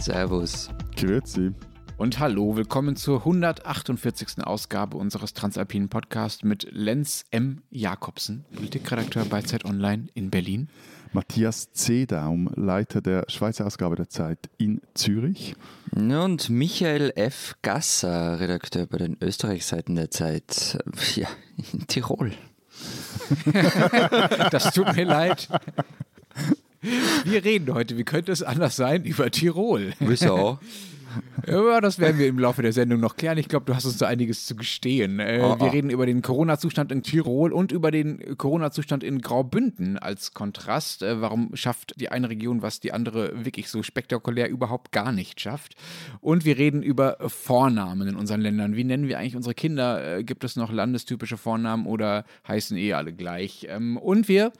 Servus. Grüezi. Und hallo, willkommen zur 148. Ausgabe unseres Transalpinen Podcasts mit Lenz M. Jakobsen, Politikredakteur bei Zeit Online in Berlin. Matthias Zedaum, Leiter der Schweizer Ausgabe der Zeit in Zürich. Und Michael F. Gasser, Redakteur bei den Österreichseiten der Zeit, ja, in Tirol. das tut mir leid. Wir reden heute, wie könnte es anders sein, über Tirol. Wieso? Ja, das werden wir im Laufe der Sendung noch klären. Ich glaube, du hast uns da einiges zu gestehen. Äh, oh, wir oh. reden über den Corona-Zustand in Tirol und über den Corona-Zustand in Graubünden als Kontrast. Äh, warum schafft die eine Region, was die andere wirklich so spektakulär überhaupt gar nicht schafft? Und wir reden über Vornamen in unseren Ländern. Wie nennen wir eigentlich unsere Kinder? Äh, gibt es noch landestypische Vornamen oder heißen eh alle gleich? Ähm, und wir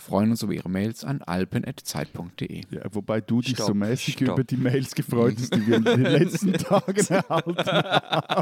freuen uns über Ihre Mails an alpen.zeit.de. Ja, wobei du dich stopp, so mäßig stopp. über die Mails gefreut hast, die wir in den letzten Tagen erhalten haben.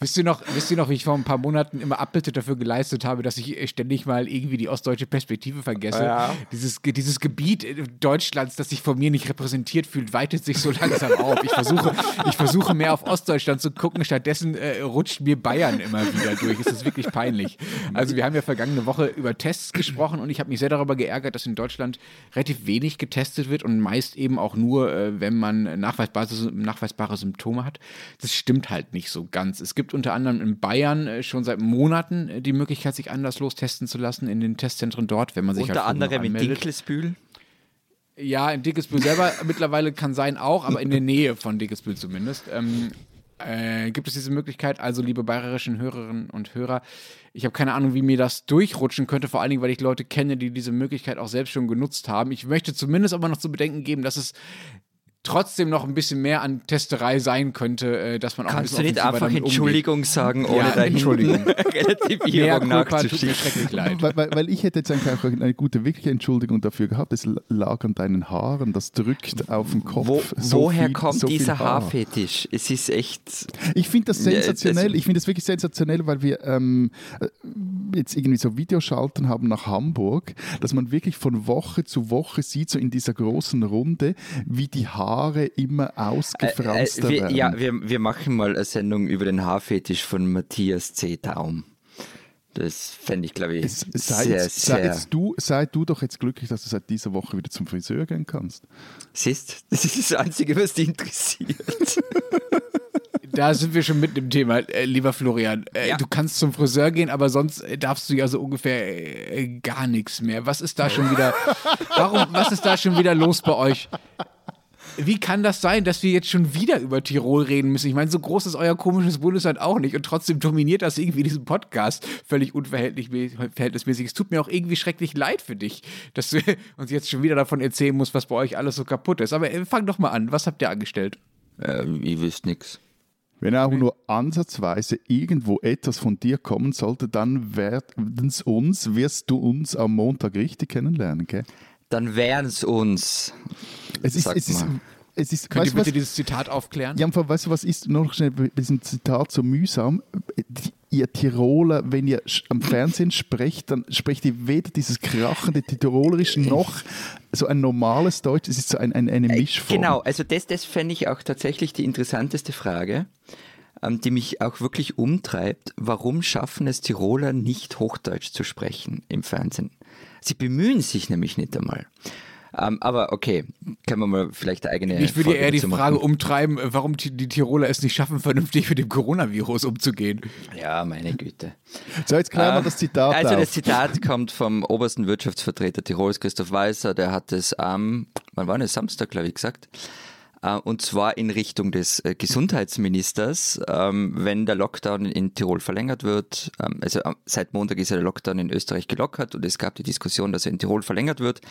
wisst, ihr noch, wisst ihr noch, wie ich vor ein paar Monaten immer Abbitte dafür geleistet habe, dass ich ständig mal irgendwie die ostdeutsche Perspektive vergesse? Ja. Dieses, dieses Gebiet Deutschlands, das sich von mir nicht repräsentiert fühlt, weitet sich so langsam auf. Ich versuche, ich versuche mehr auf Ostdeutschland zu gucken, stattdessen äh, rutscht mir Bayern immer wieder durch. Es ist wirklich peinlich. Also wir haben ja vergangene Woche über Tests gesprochen gesprochen und ich habe mich sehr darüber geärgert, dass in Deutschland relativ wenig getestet wird und meist eben auch nur, äh, wenn man nachweisbare, nachweisbare Symptome hat. Das stimmt halt nicht so ganz. Es gibt unter anderem in Bayern äh, schon seit Monaten äh, die Möglichkeit, sich anderslos testen zu lassen in den Testzentren dort, wenn man sich unter halt anderem in Dinkelsbühl. Ja, in Dickesbühl selber mittlerweile kann sein auch, aber in der Nähe von Dickesbühl zumindest. Ähm, äh, gibt es diese Möglichkeit. Also, liebe bayerischen Hörerinnen und Hörer, ich habe keine Ahnung, wie mir das durchrutschen könnte, vor allen Dingen, weil ich Leute kenne, die diese Möglichkeit auch selbst schon genutzt haben. Ich möchte zumindest aber noch zu bedenken geben, dass es trotzdem noch ein bisschen mehr an Testerei sein könnte, äh, dass man auch Kannst ein bisschen du nicht einfach Entschuldigung umgeht. sagen, ohne ja, deine Entschuldigung. Relativierung nachzuschieben? Weil, weil, weil, ich hätte jetzt eigentlich auch eine gute, wirkliche Entschuldigung dafür gehabt. Es lag an deinen Haaren, das drückt auf den Kopf. Wo, so woher viel, kommt so dieser Haar. Haarfetisch? Es ist echt... Ich finde das sensationell. Ich finde das wirklich sensationell, weil wir ähm, äh, jetzt irgendwie so Videoschalten haben nach Hamburg, dass man wirklich von Woche zu Woche sieht, so in dieser großen Runde, wie die Haare Haare immer ausgefranster äh, äh, wir, werden. Ja, wir, wir machen mal eine Sendung über den Haarfetisch von Matthias C. Taum. Das fände ich, glaube ich, es, sei, sehr, sehr... Sei, du, sei du doch jetzt glücklich, dass du seit dieser Woche wieder zum Friseur gehen kannst. Siehst, das ist das Einzige, was dich interessiert. da sind wir schon mitten im Thema, äh, lieber Florian. Äh, ja. Du kannst zum Friseur gehen, aber sonst darfst du ja so ungefähr äh, gar nichts mehr. Was ist da schon wieder? Warum? Was ist da schon wieder los bei euch? Wie kann das sein, dass wir jetzt schon wieder über Tirol reden müssen? Ich meine, so groß ist euer komisches Bundesland auch nicht und trotzdem dominiert das irgendwie diesen Podcast völlig unverhältnismäßig. Es tut mir auch irgendwie schrecklich leid für dich, dass du uns jetzt schon wieder davon erzählen musst, was bei euch alles so kaputt ist. Aber äh, fang doch mal an. Was habt ihr angestellt? Äh, ihr wisst nichts. Wenn auch nur ansatzweise irgendwo etwas von dir kommen sollte, dann werden uns, wirst du uns am Montag richtig kennenlernen, gell? Dann wären es uns. Es ist, es ist, es ist, Könnt ihr bitte was, dieses Zitat aufklären? Ja, weißt du, was ist noch schnell bei diesem Zitat so mühsam? Ihr Tiroler, wenn ihr am Fernsehen sprecht, dann sprecht ihr weder dieses krachende Tirolerisch noch so ein normales Deutsch. Es ist so ein, ein, eine äh, Mischform. Genau, also das, das fände ich auch tatsächlich die interessanteste Frage, ähm, die mich auch wirklich umtreibt. Warum schaffen es Tiroler nicht Hochdeutsch zu sprechen im Fernsehen? Sie bemühen sich nämlich nicht einmal. Um, ähm, aber okay, können wir mal vielleicht eine eigene. Ich würde eher die Frage umtreiben, warum die Tiroler es nicht schaffen, vernünftig mit dem Coronavirus umzugehen. Ja, meine Güte. So, jetzt klären wir uh, das Zitat. Also, auf. das Zitat kommt vom obersten Wirtschaftsvertreter Tirols, Christoph Weißer. Der hat es am, wann war es? Samstag, glaube ich, gesagt. Uh, und zwar in Richtung des äh, Gesundheitsministers, ähm, wenn der Lockdown in Tirol verlängert wird. Ähm, also seit Montag ist ja der Lockdown in Österreich gelockert und es gab die Diskussion, dass er in Tirol verlängert wird.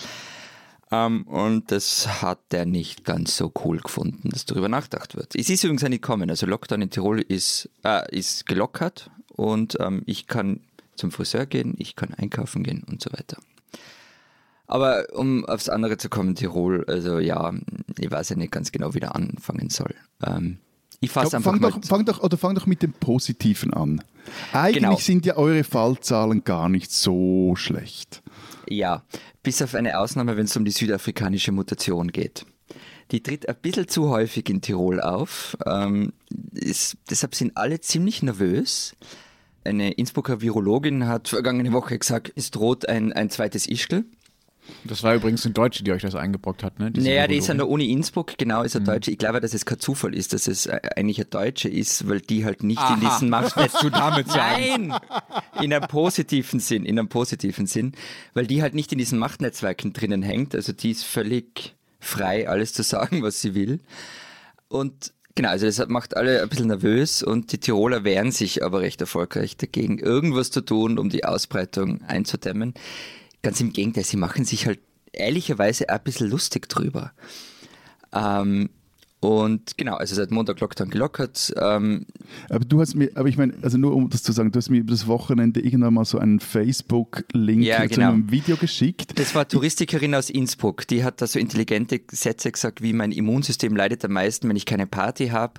Ähm, und das hat er nicht ganz so cool gefunden, dass darüber nachgedacht wird. Es ist übrigens nicht kommen. Also Lockdown in Tirol ist, äh, ist gelockert und ähm, ich kann zum Friseur gehen, ich kann einkaufen gehen und so weiter. Aber um aufs andere zu kommen, Tirol, also ja, ich weiß ja nicht ganz genau, wie der anfangen soll. Ähm, ich fasse einfach fang mal. Doch, fang, doch, oder fang doch mit dem Positiven an. Eigentlich genau. sind ja eure Fallzahlen gar nicht so schlecht. Ja, bis auf eine Ausnahme, wenn es um die südafrikanische Mutation geht. die tritt ein bisschen zu häufig in Tirol auf. Ähm, ist, deshalb sind alle ziemlich nervös. Eine Innsbrucker Virologin hat vergangene Woche gesagt, es droht ein, ein zweites Ischgl. Das war übrigens ein Deutsche, die euch das eingebrockt hat, ne? Diese naja, die ist an der Uni Innsbruck, genau, ist ein mhm. Deutsche. Ich glaube, dass es kein Zufall ist, dass es äh, eigentlich ein Deutsche ist, weil die halt nicht Aha. in diesen Machtnetz du damit sagen. Nein! In einem positiven Sinn, in einem positiven Sinn, weil die halt nicht in diesen Machtnetzwerken drinnen hängt. Also die ist völlig frei, alles zu sagen, was sie will. Und Genau, also das macht alle ein bisschen nervös und die Tiroler wehren sich aber recht erfolgreich dagegen, irgendwas zu tun, um die Ausbreitung einzudämmen. Ganz im Gegenteil, sie machen sich halt ehrlicherweise ein bisschen lustig drüber. Ähm, und genau, also seit Montag Lockdown gelockert. Ähm aber du hast mir, aber ich meine, also nur um das zu sagen, du hast mir über das Wochenende irgendwann mal so einen Facebook-Link ja, genau. zu einem Video geschickt. Das war Touristikerin aus Innsbruck, die hat da so intelligente Sätze gesagt, wie mein Immunsystem leidet am meisten, wenn ich keine Party habe.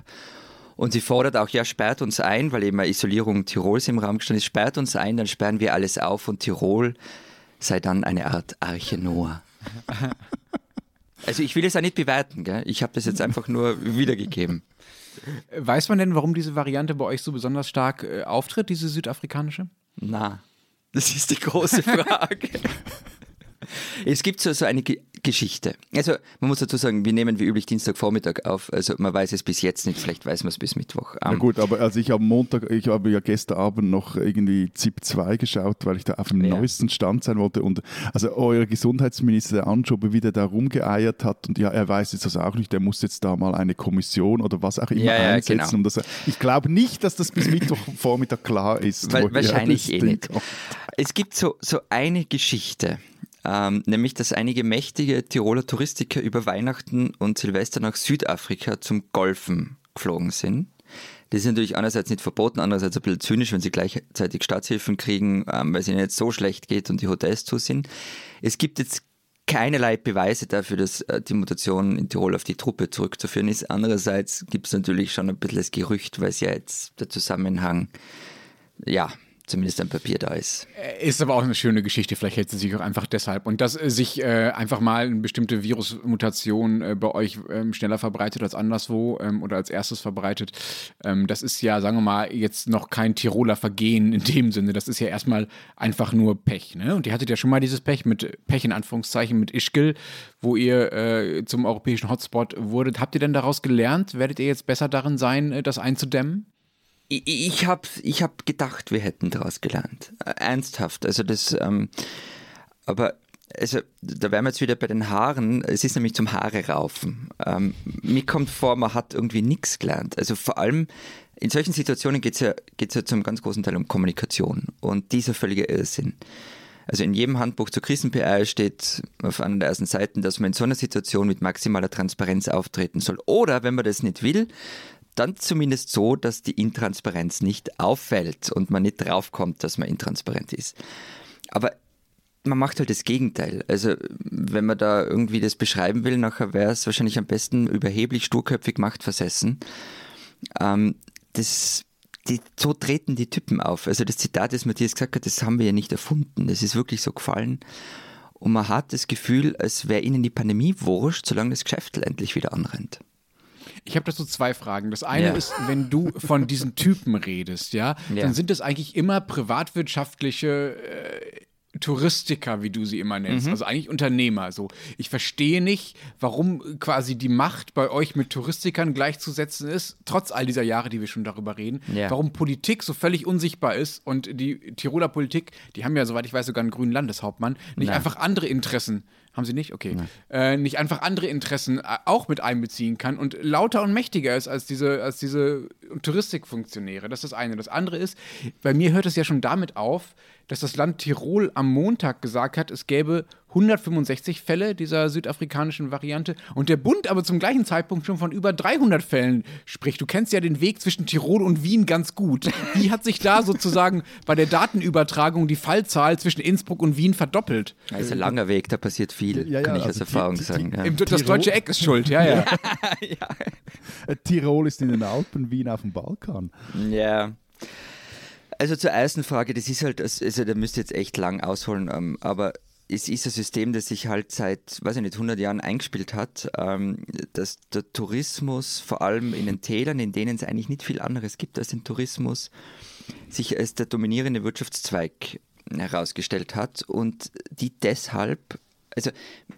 Und sie fordert auch, ja, sperrt uns ein, weil eben eine Isolierung Tirols im Raum gestanden ist, sperrt uns ein, dann sperren wir alles auf und Tirol sei dann eine Art Arche Noah. Also ich will es auch nicht bewerten, gell? ich habe das jetzt einfach nur wiedergegeben. Weiß man denn, warum diese Variante bei euch so besonders stark äh, auftritt, diese südafrikanische? Na, das ist die große Frage. Es gibt so, so eine Geschichte. Also man muss dazu sagen, wir nehmen wie üblich Dienstagvormittag auf. Also man weiß es bis jetzt nicht, vielleicht weiß man es bis Mittwoch. Na gut, aber also ich habe Montag, ich habe ja gestern Abend noch irgendwie ZIP 2 geschaut, weil ich da auf dem ja. neuesten Stand sein wollte. Und also euer Gesundheitsminister, der Anschober, wieder da rumgeeiert hat und ja, er weiß jetzt das auch nicht, der muss jetzt da mal eine Kommission oder was auch immer ja, ja, einsetzen. Genau. Um das, ich glaube nicht, dass das bis Mittwochvormittag klar ist. Weil, wahrscheinlich eh nicht. Es gibt so, so eine Geschichte ähm, nämlich dass einige mächtige Tiroler Touristiker über Weihnachten und Silvester nach Südafrika zum Golfen geflogen sind. Das ist natürlich einerseits nicht verboten, andererseits ein bisschen zynisch, wenn sie gleichzeitig Staatshilfen kriegen, ähm, weil es ihnen jetzt so schlecht geht und die Hotels zu sind. Es gibt jetzt keinerlei Beweise dafür, dass äh, die Mutation in Tirol auf die Truppe zurückzuführen ist. Andererseits gibt es natürlich schon ein bisschen das Gerücht, weil es ja jetzt der Zusammenhang ja zumindest ein Papier da ist. Äh, ist aber auch eine schöne Geschichte, vielleicht hält sie sich auch einfach deshalb. Und dass äh, sich äh, einfach mal eine bestimmte Virusmutation äh, bei euch ähm, schneller verbreitet als anderswo ähm, oder als erstes verbreitet, ähm, das ist ja, sagen wir mal, jetzt noch kein Tiroler Vergehen in dem Sinne. Das ist ja erstmal einfach nur Pech. Ne? Und ihr hattet ja schon mal dieses Pech mit Pech in Anführungszeichen mit Ischgl, wo ihr äh, zum europäischen Hotspot wurdet. Habt ihr denn daraus gelernt? Werdet ihr jetzt besser darin sein, äh, das einzudämmen? Ich, ich habe ich hab gedacht, wir hätten daraus gelernt. Äh, ernsthaft. Also das, ähm, aber also, da wären wir jetzt wieder bei den Haaren. Es ist nämlich zum Haare raufen. Ähm, mir kommt vor, man hat irgendwie nichts gelernt. Also vor allem in solchen Situationen geht es ja, ja zum ganz großen Teil um Kommunikation. Und dieser völlige Irrsinn. Also in jedem Handbuch zur Krisen-PR steht auf einer der ersten Seiten, dass man in so einer Situation mit maximaler Transparenz auftreten soll. Oder wenn man das nicht will, dann zumindest so, dass die Intransparenz nicht auffällt und man nicht draufkommt, dass man intransparent ist. Aber man macht halt das Gegenteil. Also wenn man da irgendwie das beschreiben will, nachher wäre es wahrscheinlich am besten überheblich, sturköpfig, machtversessen. Ähm, das, die, so treten die Typen auf. Also das Zitat, das Matthias gesagt hat, das haben wir ja nicht erfunden. Das ist wirklich so gefallen. Und man hat das Gefühl, als wäre ihnen die Pandemie wurscht, solange das Geschäft endlich wieder anrennt. Ich habe dazu zwei Fragen. Das eine ja. ist, wenn du von diesen Typen redest, ja, ja. dann sind es eigentlich immer privatwirtschaftliche äh, Touristiker, wie du sie immer nennst, mhm. also eigentlich Unternehmer. So, ich verstehe nicht, warum quasi die Macht bei euch mit Touristikern gleichzusetzen ist, trotz all dieser Jahre, die wir schon darüber reden. Ja. Warum Politik so völlig unsichtbar ist und die Tiroler Politik, die haben ja, soweit ich weiß, sogar einen grünen Landeshauptmann, nicht Nein. einfach andere Interessen haben sie nicht? Okay. Äh, nicht einfach andere Interessen äh, auch mit einbeziehen kann und lauter und mächtiger ist als diese, als diese Touristikfunktionäre. Das ist das eine. Das andere ist, bei mir hört es ja schon damit auf, dass das Land Tirol am Montag gesagt hat, es gäbe 165 Fälle dieser südafrikanischen Variante und der Bund aber zum gleichen Zeitpunkt schon von über 300 Fällen spricht. Du kennst ja den Weg zwischen Tirol und Wien ganz gut. Wie hat sich da sozusagen bei der Datenübertragung die Fallzahl zwischen Innsbruck und Wien verdoppelt? Das ist ein langer Weg, da passiert viel, ja, ja, kann ich also aus Erfahrung die, sagen. Ja. Das Tirol? deutsche Eck ist schuld, ja, ja. Äh, Tirol ist in den Alpen, Wien auf dem Balkan. Ja. Also zur ersten Frage, das ist halt, also da müsst ihr jetzt echt lang ausholen, ähm, aber es ist ein System, das sich halt seit, weiß ich nicht, 100 Jahren eingespielt hat, ähm, dass der Tourismus vor allem in den Tälern, in denen es eigentlich nicht viel anderes gibt als den Tourismus, sich als der dominierende Wirtschaftszweig herausgestellt hat und die deshalb, also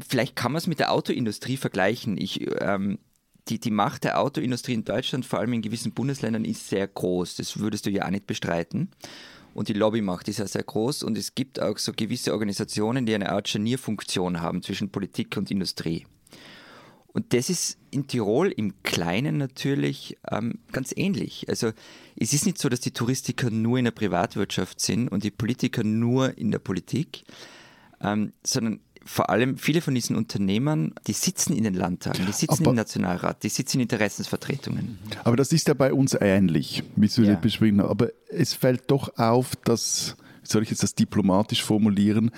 vielleicht kann man es mit der Autoindustrie vergleichen. Ich, ähm, die, die Macht der Autoindustrie in Deutschland, vor allem in gewissen Bundesländern, ist sehr groß. Das würdest du ja auch nicht bestreiten. Und die Lobbymacht ist ja sehr groß und es gibt auch so gewisse Organisationen, die eine Art Scharnierfunktion haben zwischen Politik und Industrie. Und das ist in Tirol im Kleinen natürlich ähm, ganz ähnlich. Also es ist nicht so, dass die Touristiker nur in der Privatwirtschaft sind und die Politiker nur in der Politik, ähm, sondern vor allem viele von diesen Unternehmern, die sitzen in den Landtagen, die sitzen aber, im Nationalrat, die sitzen in Interessensvertretungen. Aber das ist ja bei uns ähnlich, wie du ja. beschrieben hast. Aber es fällt doch auf, dass, soll ich jetzt das diplomatisch formulieren,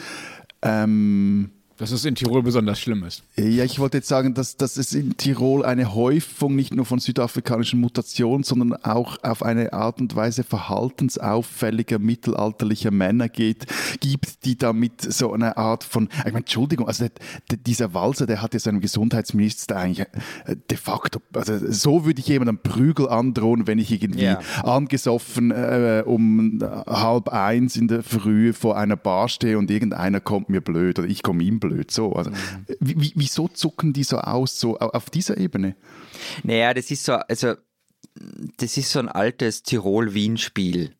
ähm, dass es in Tirol besonders schlimm ist. Ja, ich wollte jetzt sagen, dass, dass es in Tirol eine Häufung nicht nur von südafrikanischen Mutationen, sondern auch auf eine Art und Weise verhaltensauffälliger mittelalterlicher Männer geht, gibt, die damit so eine Art von, ich meine, Entschuldigung, also der, der, dieser Walser, der hat ja seinem Gesundheitsminister eigentlich äh, de facto, also so würde ich jemandem Prügel androhen, wenn ich irgendwie yeah. angesoffen äh, um halb eins in der Früh vor einer Bar stehe und irgendeiner kommt mir blöd oder ich komme ihm blöd blöd. So. Also, mhm. wieso zucken die so aus, so auf dieser Ebene? Naja, das ist so, also das ist so ein altes Tirol-Wien-Spiel.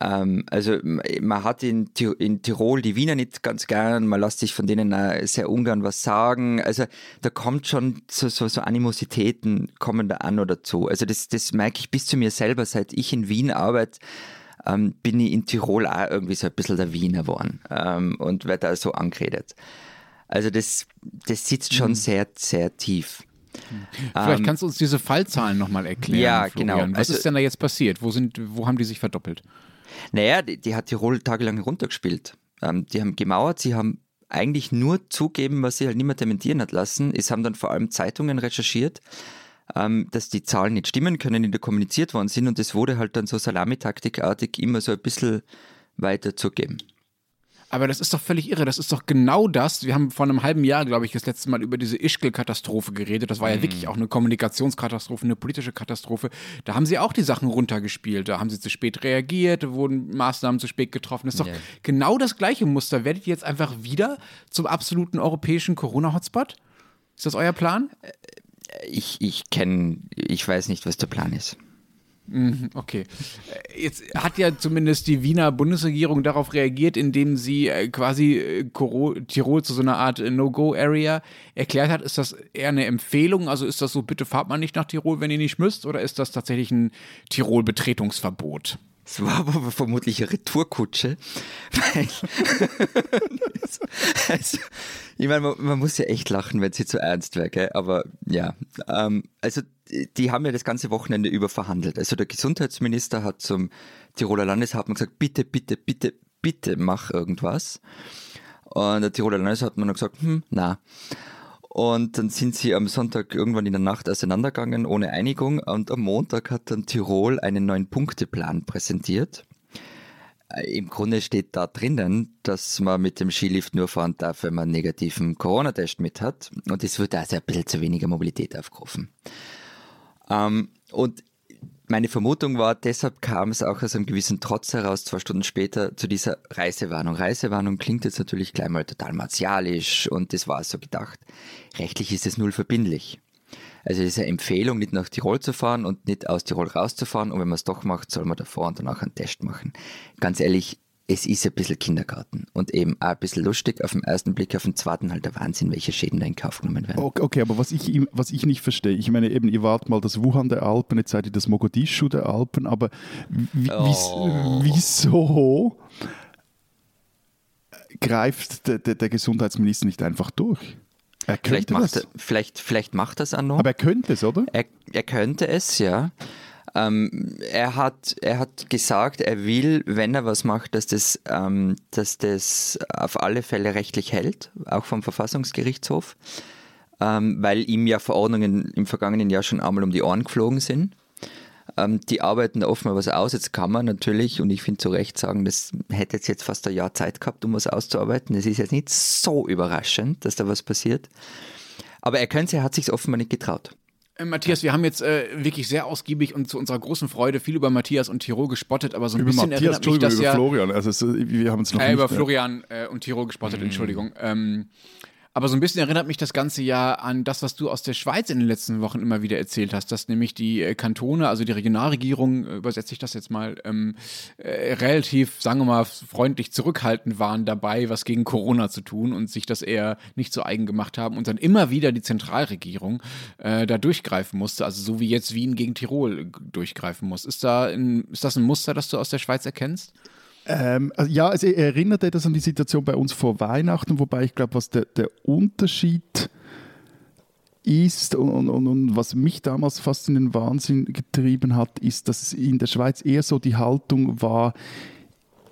Ähm, also man hat in, in, Tirol die Wiener nicht ganz gern, man lässt sich von denen sehr ungern was sagen. Also da kommt schon so, so, so Animositäten kommen da an oder zu. Also das, das merke ich bis zu mir selber, seit ich in Wien arbeite ähm, bin ich in Tirol auch irgendwie so ein bisschen der Wiener geworden ähm, und werde da so angeredet. Also das, das sitzt schon mhm. sehr, sehr tief. Vielleicht ähm, kannst du uns diese Fallzahlen nochmal erklären. Ja, Florian. genau. Was also, ist denn da jetzt passiert? Wo, sind, wo haben die sich verdoppelt? Naja, die, die hat Tirol tagelang runtergespielt. Ähm, die haben gemauert, sie haben eigentlich nur zugeben, was sie halt niemand dementieren hat lassen. Es haben dann vor allem Zeitungen recherchiert dass die Zahlen nicht stimmen können, die da kommuniziert worden sind und das wurde halt dann so salamitaktikartig immer so ein bisschen weiterzugeben. Aber das ist doch völlig irre. Das ist doch genau das. Wir haben vor einem halben Jahr, glaube ich, das letzte Mal über diese Ischgl-Katastrophe geredet. Das war ja mhm. wirklich auch eine Kommunikationskatastrophe, eine politische Katastrophe. Da haben sie auch die Sachen runtergespielt. Da haben sie zu spät reagiert, wurden Maßnahmen zu spät getroffen. Das ist doch yeah. genau das gleiche Muster. Werdet ihr jetzt einfach wieder zum absoluten europäischen Corona-Hotspot? Ist das euer Plan? Äh, ich, ich kenne, ich weiß nicht, was der Plan ist. Mhm, okay. Jetzt hat ja zumindest die Wiener Bundesregierung darauf reagiert, indem sie äh, quasi äh, Tirol zu so einer Art äh, No-Go-Area erklärt hat. Ist das eher eine Empfehlung? Also ist das so, bitte fahrt man nicht nach Tirol, wenn ihr nicht müsst? Oder ist das tatsächlich ein Tirol-Betretungsverbot? Es war aber vermutlich eine Retourkutsche. also, ich meine, man, man, muss ja echt lachen, wenn sie zu ernst wäre, gell? aber ja. Ähm, also, die haben ja das ganze Wochenende über verhandelt. Also, der Gesundheitsminister hat zum Tiroler Landeshauptmann gesagt: bitte, bitte, bitte, bitte mach irgendwas. Und der Tiroler Landeshauptmann hat gesagt: hm, na. Und dann sind sie am Sonntag irgendwann in der Nacht auseinandergegangen ohne Einigung. Und am Montag hat dann Tirol einen neuen Punkteplan präsentiert. Äh, Im Grunde steht da drinnen, dass man mit dem Skilift nur fahren darf, wenn man einen negativen Corona-Test mit hat. Und es wird also ein bisschen zu weniger Mobilität aufgerufen. Ähm, und meine Vermutung war, deshalb kam es auch aus einem gewissen Trotz heraus, zwei Stunden später, zu dieser Reisewarnung. Reisewarnung klingt jetzt natürlich gleich mal total martialisch und das war so gedacht. Rechtlich ist es null verbindlich. Also es ist eine Empfehlung, nicht nach Tirol zu fahren und nicht aus Tirol rauszufahren. Und wenn man es doch macht, soll man davor und danach einen Test machen. Ganz ehrlich, es ist ein bisschen Kindergarten und eben auch ein bisschen lustig. Auf den ersten Blick, auf den zweiten halt der Wahnsinn, welche Schäden da in Kauf genommen werden. Okay, okay, aber was ich, was ich nicht verstehe, ich meine eben, ihr wart mal das Wuhan der Alpen, jetzt seid ihr das Mogadischu der Alpen, aber oh. wieso greift der, der, der Gesundheitsminister nicht einfach durch? Er vielleicht, macht er, vielleicht, vielleicht macht das auch noch. Aber er könnte es, oder? Er, er könnte es, ja. Ähm, er, hat, er hat gesagt, er will, wenn er was macht, dass das, ähm, dass das auf alle Fälle rechtlich hält, auch vom Verfassungsgerichtshof, ähm, weil ihm ja Verordnungen im vergangenen Jahr schon einmal um die Ohren geflogen sind. Ähm, die arbeiten da mal was aus. Jetzt kann man natürlich, und ich finde zu Recht sagen, das hätte jetzt, jetzt fast ein Jahr Zeit gehabt, um was auszuarbeiten. Es ist jetzt nicht so überraschend, dass da was passiert. Aber er könnte, er hat sich offenbar nicht getraut. Äh, Matthias, wir haben jetzt äh, wirklich sehr ausgiebig und zu unserer großen Freude viel über Matthias und Tirol gespottet, aber so ein über bisschen Matthias, erinnert mich das über ja... Florian, also es, wir haben es noch äh, nicht... Über Florian äh, und Tirol gespottet, mhm. Entschuldigung. Ähm, aber so ein bisschen erinnert mich das Ganze ja an das, was du aus der Schweiz in den letzten Wochen immer wieder erzählt hast, dass nämlich die äh, Kantone, also die Regionalregierung, übersetze ich das jetzt mal, ähm, äh, relativ, sagen wir mal, freundlich zurückhaltend waren dabei, was gegen Corona zu tun und sich das eher nicht so eigen gemacht haben und dann immer wieder die Zentralregierung äh, da durchgreifen musste, also so wie jetzt Wien gegen Tirol durchgreifen muss. Ist, da ein, ist das ein Muster, das du aus der Schweiz erkennst? Ähm, also ja, es erinnert etwas an die Situation bei uns vor Weihnachten, wobei ich glaube, was der, der Unterschied ist und, und, und, was mich damals fast in den Wahnsinn getrieben hat, ist, dass in der Schweiz eher so die Haltung war,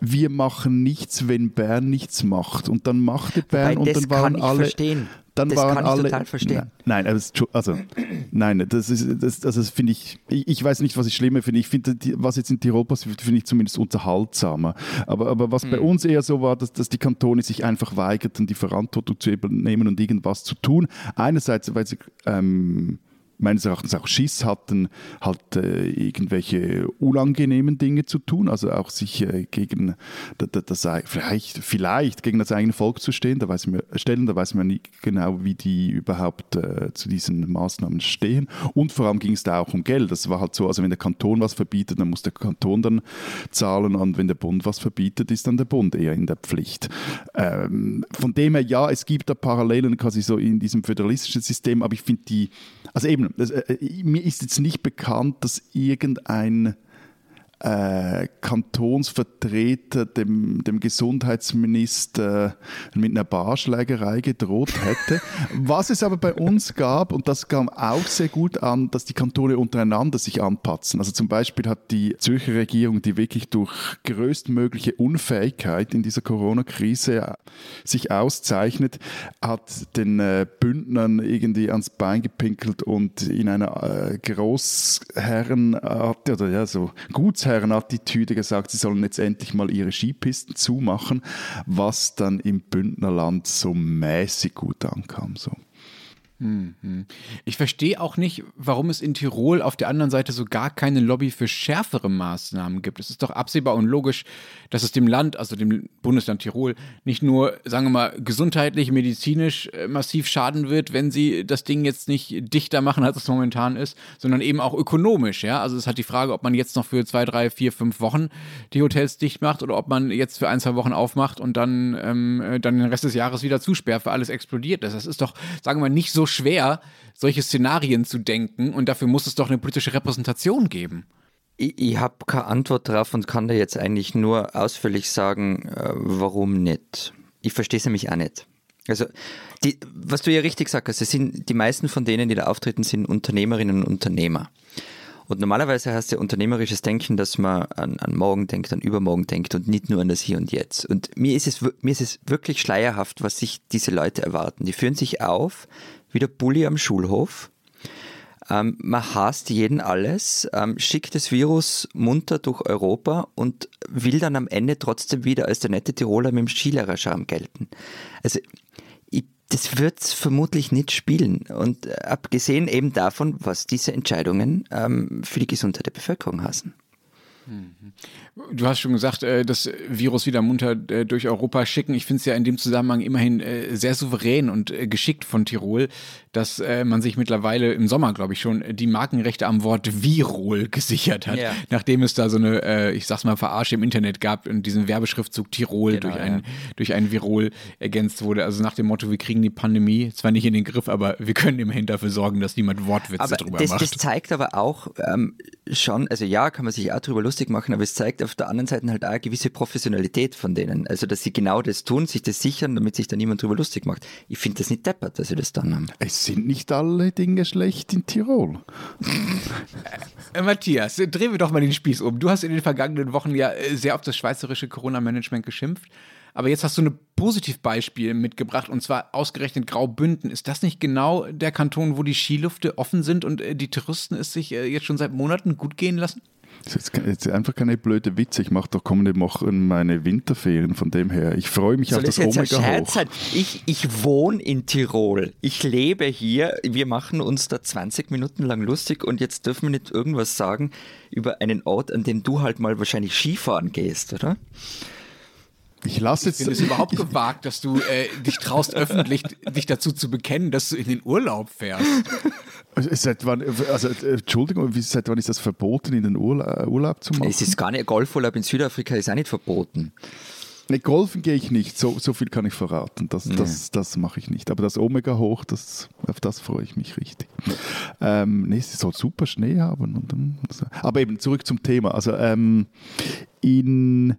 wir machen nichts, wenn Bern nichts macht. Und dann machte Bern Wobei, und dann waren alle. Verstehen dann das waren kann ich alle, total verstehen. Nein, also, also nein, das ist, das, das, das finde ich, ich, ich, weiß nicht, was ich schlimmer finde. Ich finde, was jetzt in Tirol passiert, finde ich zumindest unterhaltsamer. Aber, aber was mhm. bei uns eher so war, dass, dass die Kantone sich einfach weigerten, die Verantwortung zu übernehmen und irgendwas zu tun. Einerseits, weil sie ähm, meines Erachtens auch Schiss hatten, halt äh, irgendwelche unangenehmen Dinge zu tun, also auch sich äh, gegen das, das, vielleicht, vielleicht gegen das eigene Volk zu stehen, da weiß man, stellen, da weiß man nicht genau, wie die überhaupt äh, zu diesen Maßnahmen stehen. Und vor allem ging es da auch um Geld. Das war halt so, also wenn der Kanton was verbietet, dann muss der Kanton dann zahlen und wenn der Bund was verbietet, ist dann der Bund eher in der Pflicht. Ähm, von dem her, ja, es gibt da Parallelen quasi so in diesem föderalistischen System, aber ich finde die, also eben, das, äh, äh, mir ist jetzt nicht bekannt, dass irgendein äh, Kantonsvertreter dem, dem Gesundheitsminister mit einer Barschlägerei gedroht hätte. Was es aber bei uns gab, und das kam auch sehr gut an, dass die Kantone untereinander sich anpatzen. Also zum Beispiel hat die Zürcher Regierung, die wirklich durch größtmögliche Unfähigkeit in dieser Corona-Krise sich auszeichnet, hat den äh, Bündnern irgendwie ans Bein gepinkelt und in einer äh, Großherrenart oder ja so Gutsherren Attitüde gesagt, sie sollen jetzt endlich mal ihre Skipisten zumachen, was dann im Bündnerland so mäßig gut ankam. So. Mhm. Ich verstehe auch nicht, warum es in Tirol auf der anderen Seite so gar keine Lobby für schärfere Maßnahmen gibt. Es ist doch absehbar und logisch, dass es dem Land, also dem Bundesland Tirol, nicht nur, sagen wir mal, gesundheitlich, medizinisch äh, massiv schaden wird, wenn sie das Ding jetzt nicht dichter machen, als es momentan ist, sondern eben auch ökonomisch. Ja? Also es hat die Frage, ob man jetzt noch für zwei, drei, vier, fünf Wochen die Hotels dicht macht oder ob man jetzt für ein, zwei Wochen aufmacht und dann, ähm, äh, dann den Rest des Jahres wieder zusperrt, weil alles explodiert ist. Das ist doch, sagen wir mal, nicht so schwer, solche Szenarien zu denken und dafür muss es doch eine politische Repräsentation geben. Ich, ich habe keine Antwort darauf und kann da jetzt eigentlich nur ausführlich sagen, äh, warum nicht. Ich verstehe es nämlich auch nicht. Also, die, was du ja richtig sagst, also sind die meisten von denen, die da auftreten, sind Unternehmerinnen und Unternehmer. Und normalerweise heißt ja unternehmerisches Denken, dass man an, an morgen denkt, an übermorgen denkt und nicht nur an das Hier und Jetzt. Und mir ist es, mir ist es wirklich schleierhaft, was sich diese Leute erwarten. Die führen sich auf wie der Bulli am Schulhof. Ähm, man hasst jeden alles, ähm, schickt das Virus munter durch Europa und will dann am Ende trotzdem wieder als der nette Tiroler mit dem Skilehrerscharm gelten. Also ich, das wird vermutlich nicht spielen. Und äh, abgesehen eben davon, was diese Entscheidungen ähm, für die Gesundheit der Bevölkerung hassen. Du hast schon gesagt, äh, das Virus wieder munter äh, durch Europa schicken. Ich finde es ja in dem Zusammenhang immerhin äh, sehr souverän und geschickt von Tirol, dass man sich mittlerweile im Sommer, glaube ich schon, die Markenrechte am Wort Virol gesichert hat, ja. nachdem es da so eine, ich sag's mal, Verarsche im Internet gab und diesen Werbeschriftzug Tirol genau, durch, ein, ja. durch ein Virol ergänzt wurde. Also nach dem Motto, wir kriegen die Pandemie zwar nicht in den Griff, aber wir können immerhin dafür sorgen, dass niemand Wortwitze aber drüber das, macht. Das zeigt aber auch ähm, schon, also ja, kann man sich auch drüber lustig machen, aber es zeigt auf der anderen Seite halt auch eine gewisse Professionalität von denen. Also, dass sie genau das tun, sich das sichern, damit sich da niemand drüber lustig macht. Ich finde das nicht deppert, dass sie das dann haben. Es sind nicht alle Dinge schlecht in Tirol. Äh, Matthias, drehen wir doch mal den Spieß um. Du hast in den vergangenen Wochen ja äh, sehr auf das schweizerische Corona-Management geschimpft. Aber jetzt hast du ein Positivbeispiel mitgebracht und zwar ausgerechnet Graubünden. Ist das nicht genau der Kanton, wo die Skilüfte offen sind und äh, die Touristen es sich äh, jetzt schon seit Monaten gut gehen lassen? Das ist jetzt einfach keine blöde Witze. Ich mache doch kommende Woche meine Winterferien. Von dem her, ich freue mich Soll auf das jetzt Omega ein hoch. Sein? Ich, ich wohne in Tirol. Ich lebe hier. Wir machen uns da 20 Minuten lang lustig und jetzt dürfen wir nicht irgendwas sagen über einen Ort, an dem du halt mal wahrscheinlich Skifahren gehst, oder? Ich lasse jetzt. Ich finde es überhaupt gewagt, dass du äh, dich traust, öffentlich dich dazu zu bekennen, dass du in den Urlaub fährst. Seit wann, also Entschuldigung, seit wann ist das verboten, in den Urla Urlaub zu machen? Es ist gar nicht, Golfurlaub in Südafrika ist auch nicht verboten. Ne, golfen gehe ich nicht, so, so viel kann ich verraten. Das, nee. das, das mache ich nicht. Aber das Omega hoch, das, auf das freue ich mich richtig. Ähm, nee, es soll super Schnee haben. Und, und so. Aber eben zurück zum Thema. Also ähm, in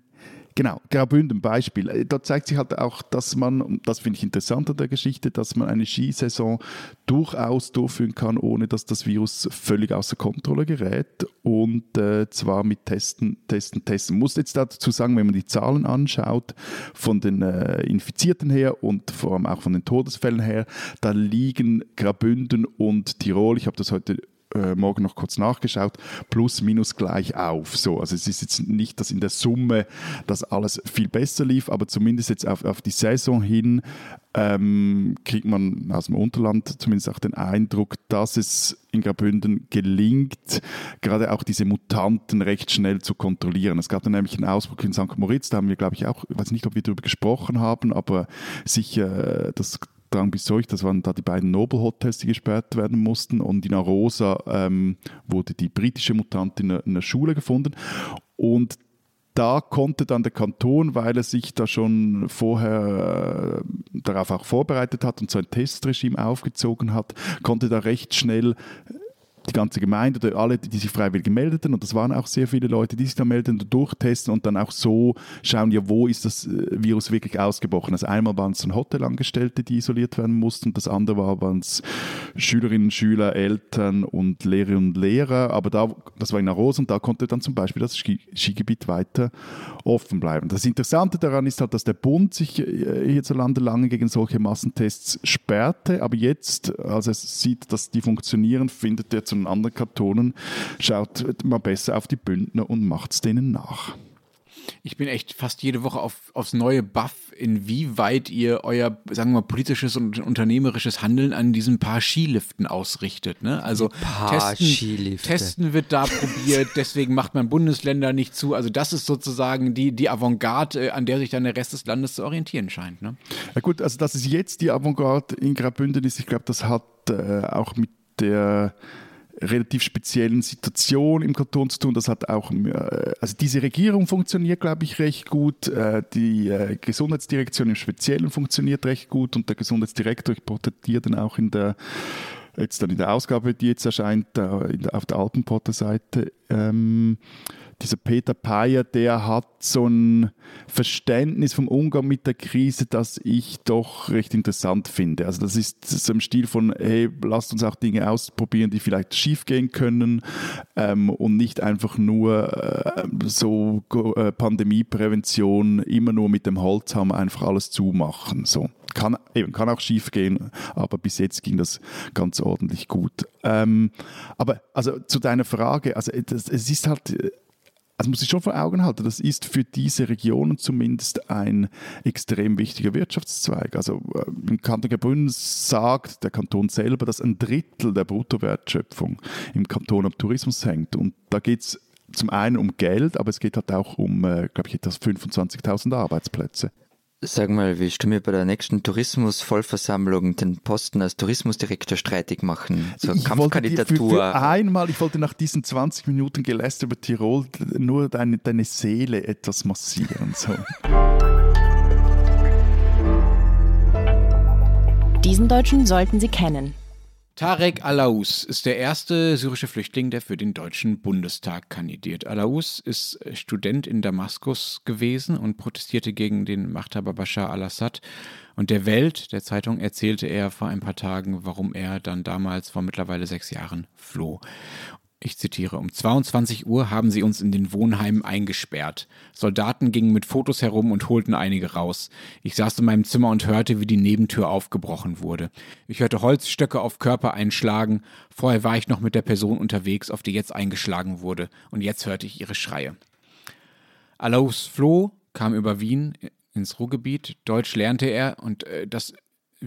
Genau, Graubünden Beispiel. Äh, da zeigt sich halt auch, dass man, das finde ich interessant an der Geschichte, dass man eine Skisaison durchaus durchführen kann, ohne dass das Virus völlig außer Kontrolle gerät. Und äh, zwar mit Testen, Testen, Testen. Muss jetzt dazu sagen, wenn man die Zahlen anschaut, von den äh, Infizierten her und vor allem auch von den Todesfällen her, da liegen Graubünden und Tirol, ich habe das heute äh, morgen noch kurz nachgeschaut, plus minus gleich auf. So, also es ist jetzt nicht, dass in der Summe das alles viel besser lief, aber zumindest jetzt auf, auf die Saison hin ähm, kriegt man aus dem Unterland zumindest auch den Eindruck, dass es in Graubünden gelingt, gerade auch diese Mutanten recht schnell zu kontrollieren. Es gab dann nämlich einen Ausbruch in St. Moritz, da haben wir, glaube ich, auch, ich weiß nicht, ob wir darüber gesprochen haben, aber sicher, das Drang bis Zurich, das waren da die beiden Noble Hotels, die gesperrt werden mussten. Und in Arosa ähm, wurde die britische Mutantin in einer Schule gefunden. Und da konnte dann der Kanton, weil er sich da schon vorher äh, darauf auch vorbereitet hat und so ein Testregime aufgezogen hat, konnte da recht schnell die ganze Gemeinde oder alle, die sich freiwillig meldeten, und das waren auch sehr viele Leute, die sich da melden und durchtesten und dann auch so schauen, ja, wo ist das äh, Virus wirklich ausgebrochen. Also einmal waren es dann Hotelangestellte, die isoliert werden mussten, das andere war, waren es Schülerinnen, Schüler, Eltern und Lehrerinnen und Lehrer, aber da, das war in Aros und da konnte dann zum Beispiel das Skigebiet weiter offen bleiben. Das Interessante daran ist halt, dass der Bund sich äh, hierzulande lange gegen solche Massentests sperrte, aber jetzt, als er sieht, dass die funktionieren, findet er zu den anderen Kantonen, schaut mal besser auf die Bündner und macht es denen nach. Ich bin echt fast jede Woche auf, aufs neue Buff, inwieweit ihr euer, sagen wir mal, politisches und unternehmerisches Handeln an diesen paar Skiliften ausrichtet. Ne? Also testen, testen wird da probiert, deswegen macht man Bundesländer nicht zu. Also das ist sozusagen die, die Avantgarde, äh, an der sich dann der Rest des Landes zu orientieren scheint. Ne? Ja gut, also dass es jetzt die Avantgarde in Graubünden ist, ich glaube, das hat äh, auch mit der relativ speziellen Situation im Kanton zu tun. Das hat auch, äh, also diese Regierung funktioniert, glaube ich, recht gut. Äh, die äh, Gesundheitsdirektion im Speziellen funktioniert recht gut und der Gesundheitsdirektor, ich porträtiere dann auch in der jetzt dann in der Ausgabe, die jetzt erscheint, auf der Alpenporter-Seite, ähm, dieser Peter Payer, der hat so ein Verständnis vom Umgang mit der Krise, das ich doch recht interessant finde. Also das ist so im Stil von, hey, lasst uns auch Dinge ausprobieren, die vielleicht schiefgehen können ähm, und nicht einfach nur äh, so äh, Pandemieprävention immer nur mit dem Holzhammer einfach alles zumachen. So. Kann, eben, kann auch schief gehen, aber bis jetzt ging das ganz ordentlich gut. Ähm, aber also zu deiner Frage, also es ist halt also muss ich schon vor Augen halten, das ist für diese Regionen zumindest ein extrem wichtiger Wirtschaftszweig. Also äh, im Kanton Graubünden sagt der Kanton selber, dass ein Drittel der Bruttowertschöpfung im Kanton am Tourismus hängt. Und da geht es zum einen um Geld, aber es geht halt auch um, äh, glaube ich, etwas 25.000 Arbeitsplätze. Sag mal, willst du mir bei der nächsten Tourismusvollversammlung den Posten als Tourismusdirektor streitig machen? So ich Kampfkandidatur. Für, für einmal, ich wollte nach diesen 20 Minuten Geläster über Tirol nur deine, deine Seele etwas massieren. So. Diesen Deutschen sollten Sie kennen. Tarek Alaous ist der erste syrische Flüchtling, der für den Deutschen Bundestag kandidiert. Alaous ist Student in Damaskus gewesen und protestierte gegen den Machthaber Bashar al-Assad. Und der Welt, der Zeitung, erzählte er vor ein paar Tagen, warum er dann damals vor mittlerweile sechs Jahren floh. Ich zitiere, um 22 Uhr haben sie uns in den Wohnheimen eingesperrt. Soldaten gingen mit Fotos herum und holten einige raus. Ich saß in meinem Zimmer und hörte, wie die Nebentür aufgebrochen wurde. Ich hörte Holzstöcke auf Körper einschlagen. Vorher war ich noch mit der Person unterwegs, auf die jetzt eingeschlagen wurde. Und jetzt hörte ich ihre Schreie. Alaus Floh kam über Wien ins Ruhrgebiet. Deutsch lernte er und äh, das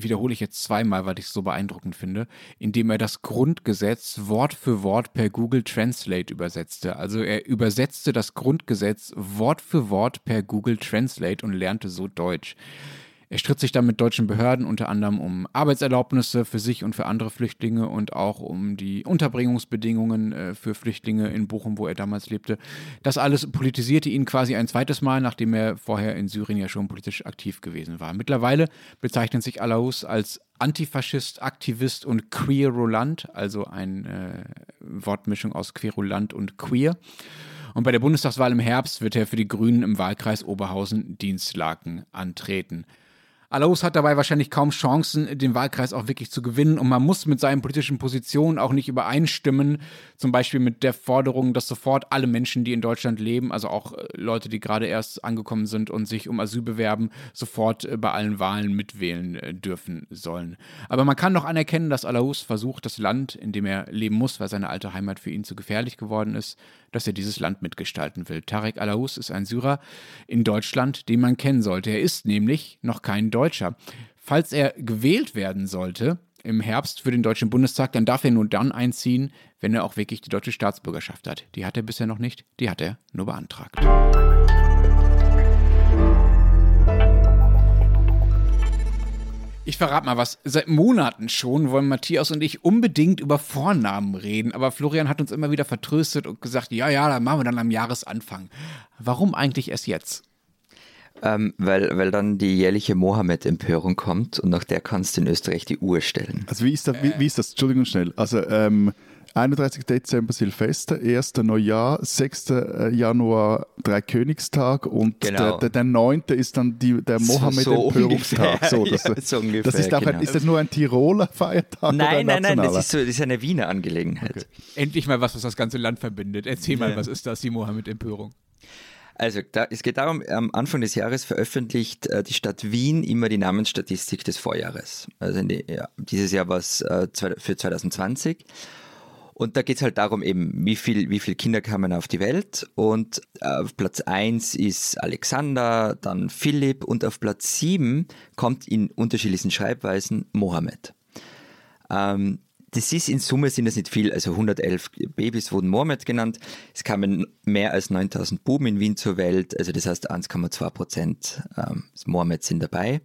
wiederhole ich jetzt zweimal, weil ich es so beeindruckend finde, indem er das Grundgesetz Wort für Wort per Google Translate übersetzte. Also er übersetzte das Grundgesetz Wort für Wort per Google Translate und lernte so Deutsch. Er stritt sich dann mit deutschen Behörden unter anderem um Arbeitserlaubnisse für sich und für andere Flüchtlinge und auch um die Unterbringungsbedingungen äh, für Flüchtlinge in Bochum, wo er damals lebte. Das alles politisierte ihn quasi ein zweites Mal, nachdem er vorher in Syrien ja schon politisch aktiv gewesen war. Mittlerweile bezeichnet sich Alaus als Antifaschist, Aktivist und Queerulant, also eine äh, Wortmischung aus Querulant und Queer. Und bei der Bundestagswahl im Herbst wird er für die Grünen im Wahlkreis Oberhausen-Dienstlaken antreten. Alaus hat dabei wahrscheinlich kaum Chancen, den Wahlkreis auch wirklich zu gewinnen. Und man muss mit seinen politischen Positionen auch nicht übereinstimmen. Zum Beispiel mit der Forderung, dass sofort alle Menschen, die in Deutschland leben, also auch äh, Leute, die gerade erst angekommen sind und sich um Asyl bewerben, sofort äh, bei allen Wahlen mitwählen äh, dürfen sollen. Aber man kann doch anerkennen, dass Alaus versucht, das Land, in dem er leben muss, weil seine alte Heimat für ihn zu gefährlich geworden ist, dass er dieses Land mitgestalten will. Tarek Alaus ist ein Syrer in Deutschland, den man kennen sollte. Er ist nämlich noch kein Deutscher. Falls er gewählt werden sollte im Herbst für den Deutschen Bundestag, dann darf er nur dann einziehen, wenn er auch wirklich die deutsche Staatsbürgerschaft hat. Die hat er bisher noch nicht, die hat er nur beantragt. Ich verrate mal was. Seit Monaten schon wollen Matthias und ich unbedingt über Vornamen reden, aber Florian hat uns immer wieder vertröstet und gesagt, ja, ja, dann machen wir dann am Jahresanfang. Warum eigentlich erst jetzt? Ähm, weil, weil dann die jährliche Mohammed-Empörung kommt und nach der kannst du in Österreich die Uhr stellen. Also wie ist das? Wie, wie ist das? Entschuldigung schnell. Also ähm, 31. Dezember Silvester, 1. Neujahr, 6. Äh, Januar Dreikönigstag und genau. der, der, der 9. ist dann die, der Mohammed-Empörungstag. So, das, ja, so ungefähr, das ist, genau. ein, ist das nur ein Tiroler Feiertag? Nein, nein, nein, das ist, so, das ist eine Wiener Angelegenheit. Okay. Endlich mal was, was das ganze Land verbindet. Erzähl mal, was ist das, die Mohammed-Empörung? Also da, es geht darum, am Anfang des Jahres veröffentlicht äh, die Stadt Wien immer die Namensstatistik des Vorjahres. Also die, ja, dieses Jahr war es äh, für 2020. Und da geht es halt darum, eben, wie viel, wie viele Kinder kamen auf die Welt. Und auf Platz 1 ist Alexander, dann Philipp und auf Platz 7 kommt in unterschiedlichen Schreibweisen Mohammed. Ähm, das ist in Summe sind es nicht viel, also 111 Babys wurden Mohammed genannt. Es kamen mehr als 9000 Buben in Wien zur Welt, also das heißt 1,2 Prozent ähm, Mohammed sind dabei.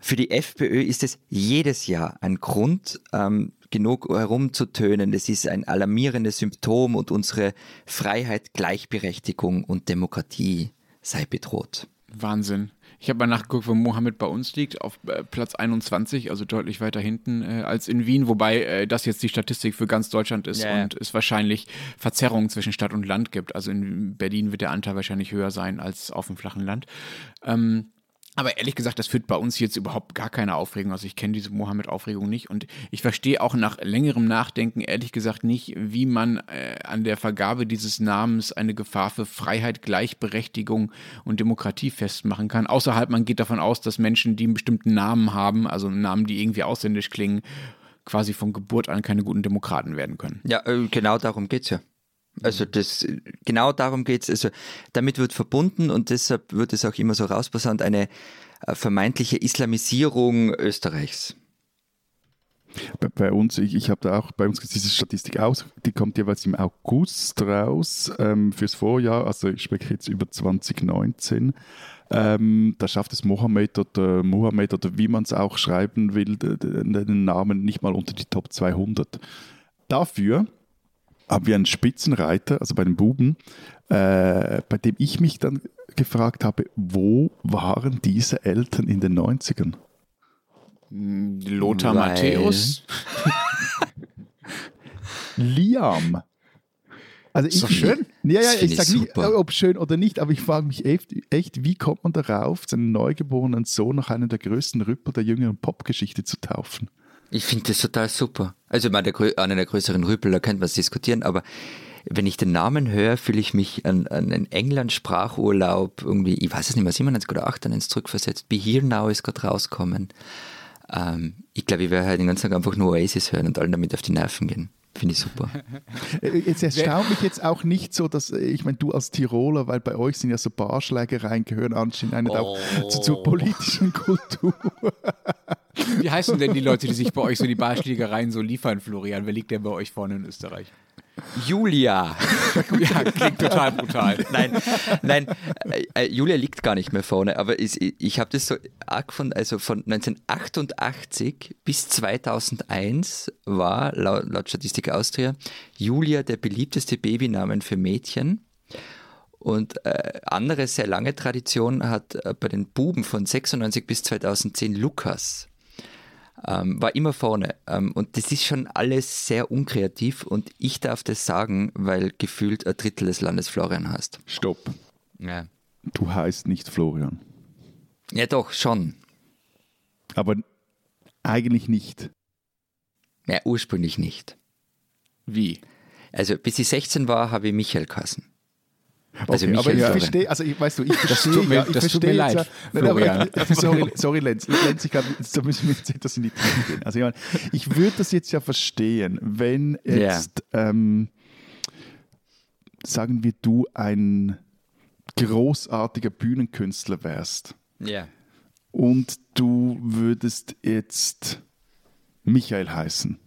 Für die FPÖ ist es jedes Jahr ein Grund, ähm, genug herumzutönen. Das ist ein alarmierendes Symptom und unsere Freiheit, Gleichberechtigung und Demokratie sei bedroht. Wahnsinn. Ich habe mal nachgeguckt, wo Mohammed bei uns liegt, auf äh, Platz 21, also deutlich weiter hinten äh, als in Wien, wobei äh, das jetzt die Statistik für ganz Deutschland ist yeah. und es wahrscheinlich Verzerrungen zwischen Stadt und Land gibt. Also in Berlin wird der Anteil wahrscheinlich höher sein als auf dem flachen Land. Ähm, aber ehrlich gesagt, das führt bei uns jetzt überhaupt gar keine Aufregung. Also ich kenne diese Mohammed-Aufregung nicht und ich verstehe auch nach längerem Nachdenken ehrlich gesagt nicht, wie man äh, an der Vergabe dieses Namens eine Gefahr für Freiheit, Gleichberechtigung und Demokratie festmachen kann. Außerhalb, man geht davon aus, dass Menschen, die einen bestimmten Namen haben, also Namen, die irgendwie ausländisch klingen, quasi von Geburt an keine guten Demokraten werden können. Ja, äh, genau darum geht es ja. Also das genau darum geht es. Also damit wird verbunden und deshalb wird es auch immer so rausposaunt, eine äh, vermeintliche Islamisierung Österreichs. Bei, bei uns, ich, ich habe da auch bei uns diese Statistik aus, die kommt jeweils im August raus ähm, fürs Vorjahr, also ich spreche jetzt über 2019. Ähm, da schafft es Mohammed oder Mohammed oder wie man es auch schreiben will, den Namen nicht mal unter die Top 200. Dafür haben wir einen Spitzenreiter, also bei den Buben, äh, bei dem ich mich dann gefragt habe, wo waren diese Eltern in den 90ern? Lothar Weil. Matthäus. Liam. Also ist ich, doch schön. Ja, ja, ich sage nicht, ob schön oder nicht, aber ich frage mich echt, echt, wie kommt man darauf, seinen neugeborenen Sohn nach einem der größten Rüpper der jüngeren Popgeschichte zu taufen? Ich finde das total super. Also ich meine, der, einer der größeren Rüpel, da könnte man es diskutieren, aber wenn ich den Namen höre, fühle ich mich an, an einen England-Sprachurlaub irgendwie, ich weiß es nicht mehr, 97 oder 98 zurückversetzt. Be Here Now ist gerade rauskommen. Ähm, ich glaube, ich werde halt den ganzen Tag einfach nur Oasis hören und allen damit auf die Nerven gehen. Finde ich super. Äh, jetzt erstaunt mich jetzt auch nicht so, dass, äh, ich meine, du als Tiroler, weil bei euch sind ja so Barschlägereien, gehören anscheinend oh. auch zu, zur politischen Kultur. Wie heißen denn die Leute, die sich bei euch so die Barschlägereien so liefern, Florian? Wer liegt denn bei euch vorne in Österreich? Julia. ja, klingt total brutal. nein, nein, äh, äh, Julia liegt gar nicht mehr vorne, aber ich, ich habe das so arg von, also von 1988 bis 2001 war laut, laut Statistik Austria Julia der beliebteste Babynamen für Mädchen. Und äh, andere sehr lange Tradition hat äh, bei den Buben von 96 bis 2010 Lukas ähm, war immer vorne. Ähm, und das ist schon alles sehr unkreativ und ich darf das sagen, weil gefühlt ein Drittel des Landes Florian heißt. Stopp. Ja. Du heißt nicht Florian. Ja, doch, schon. Aber eigentlich nicht. Ja, ursprünglich nicht. Wie? Also, bis ich 16 war, habe ich Michael Kassen. Also okay, aber ich verstehe, also ich, weißt du, ich verstehe, das ja, ich das verstehe leid, ja, Florian. Aber, sorry, sorry, Lenz, Lenz, ich glaube, da müssen wir jetzt etwas in die Tiefe gehen. Also ich, meine, ich würde das jetzt ja verstehen, wenn jetzt, yeah. ähm, sagen wir, du ein großartiger Bühnenkünstler wärst. Ja. Yeah. Und du würdest jetzt Michael heißen.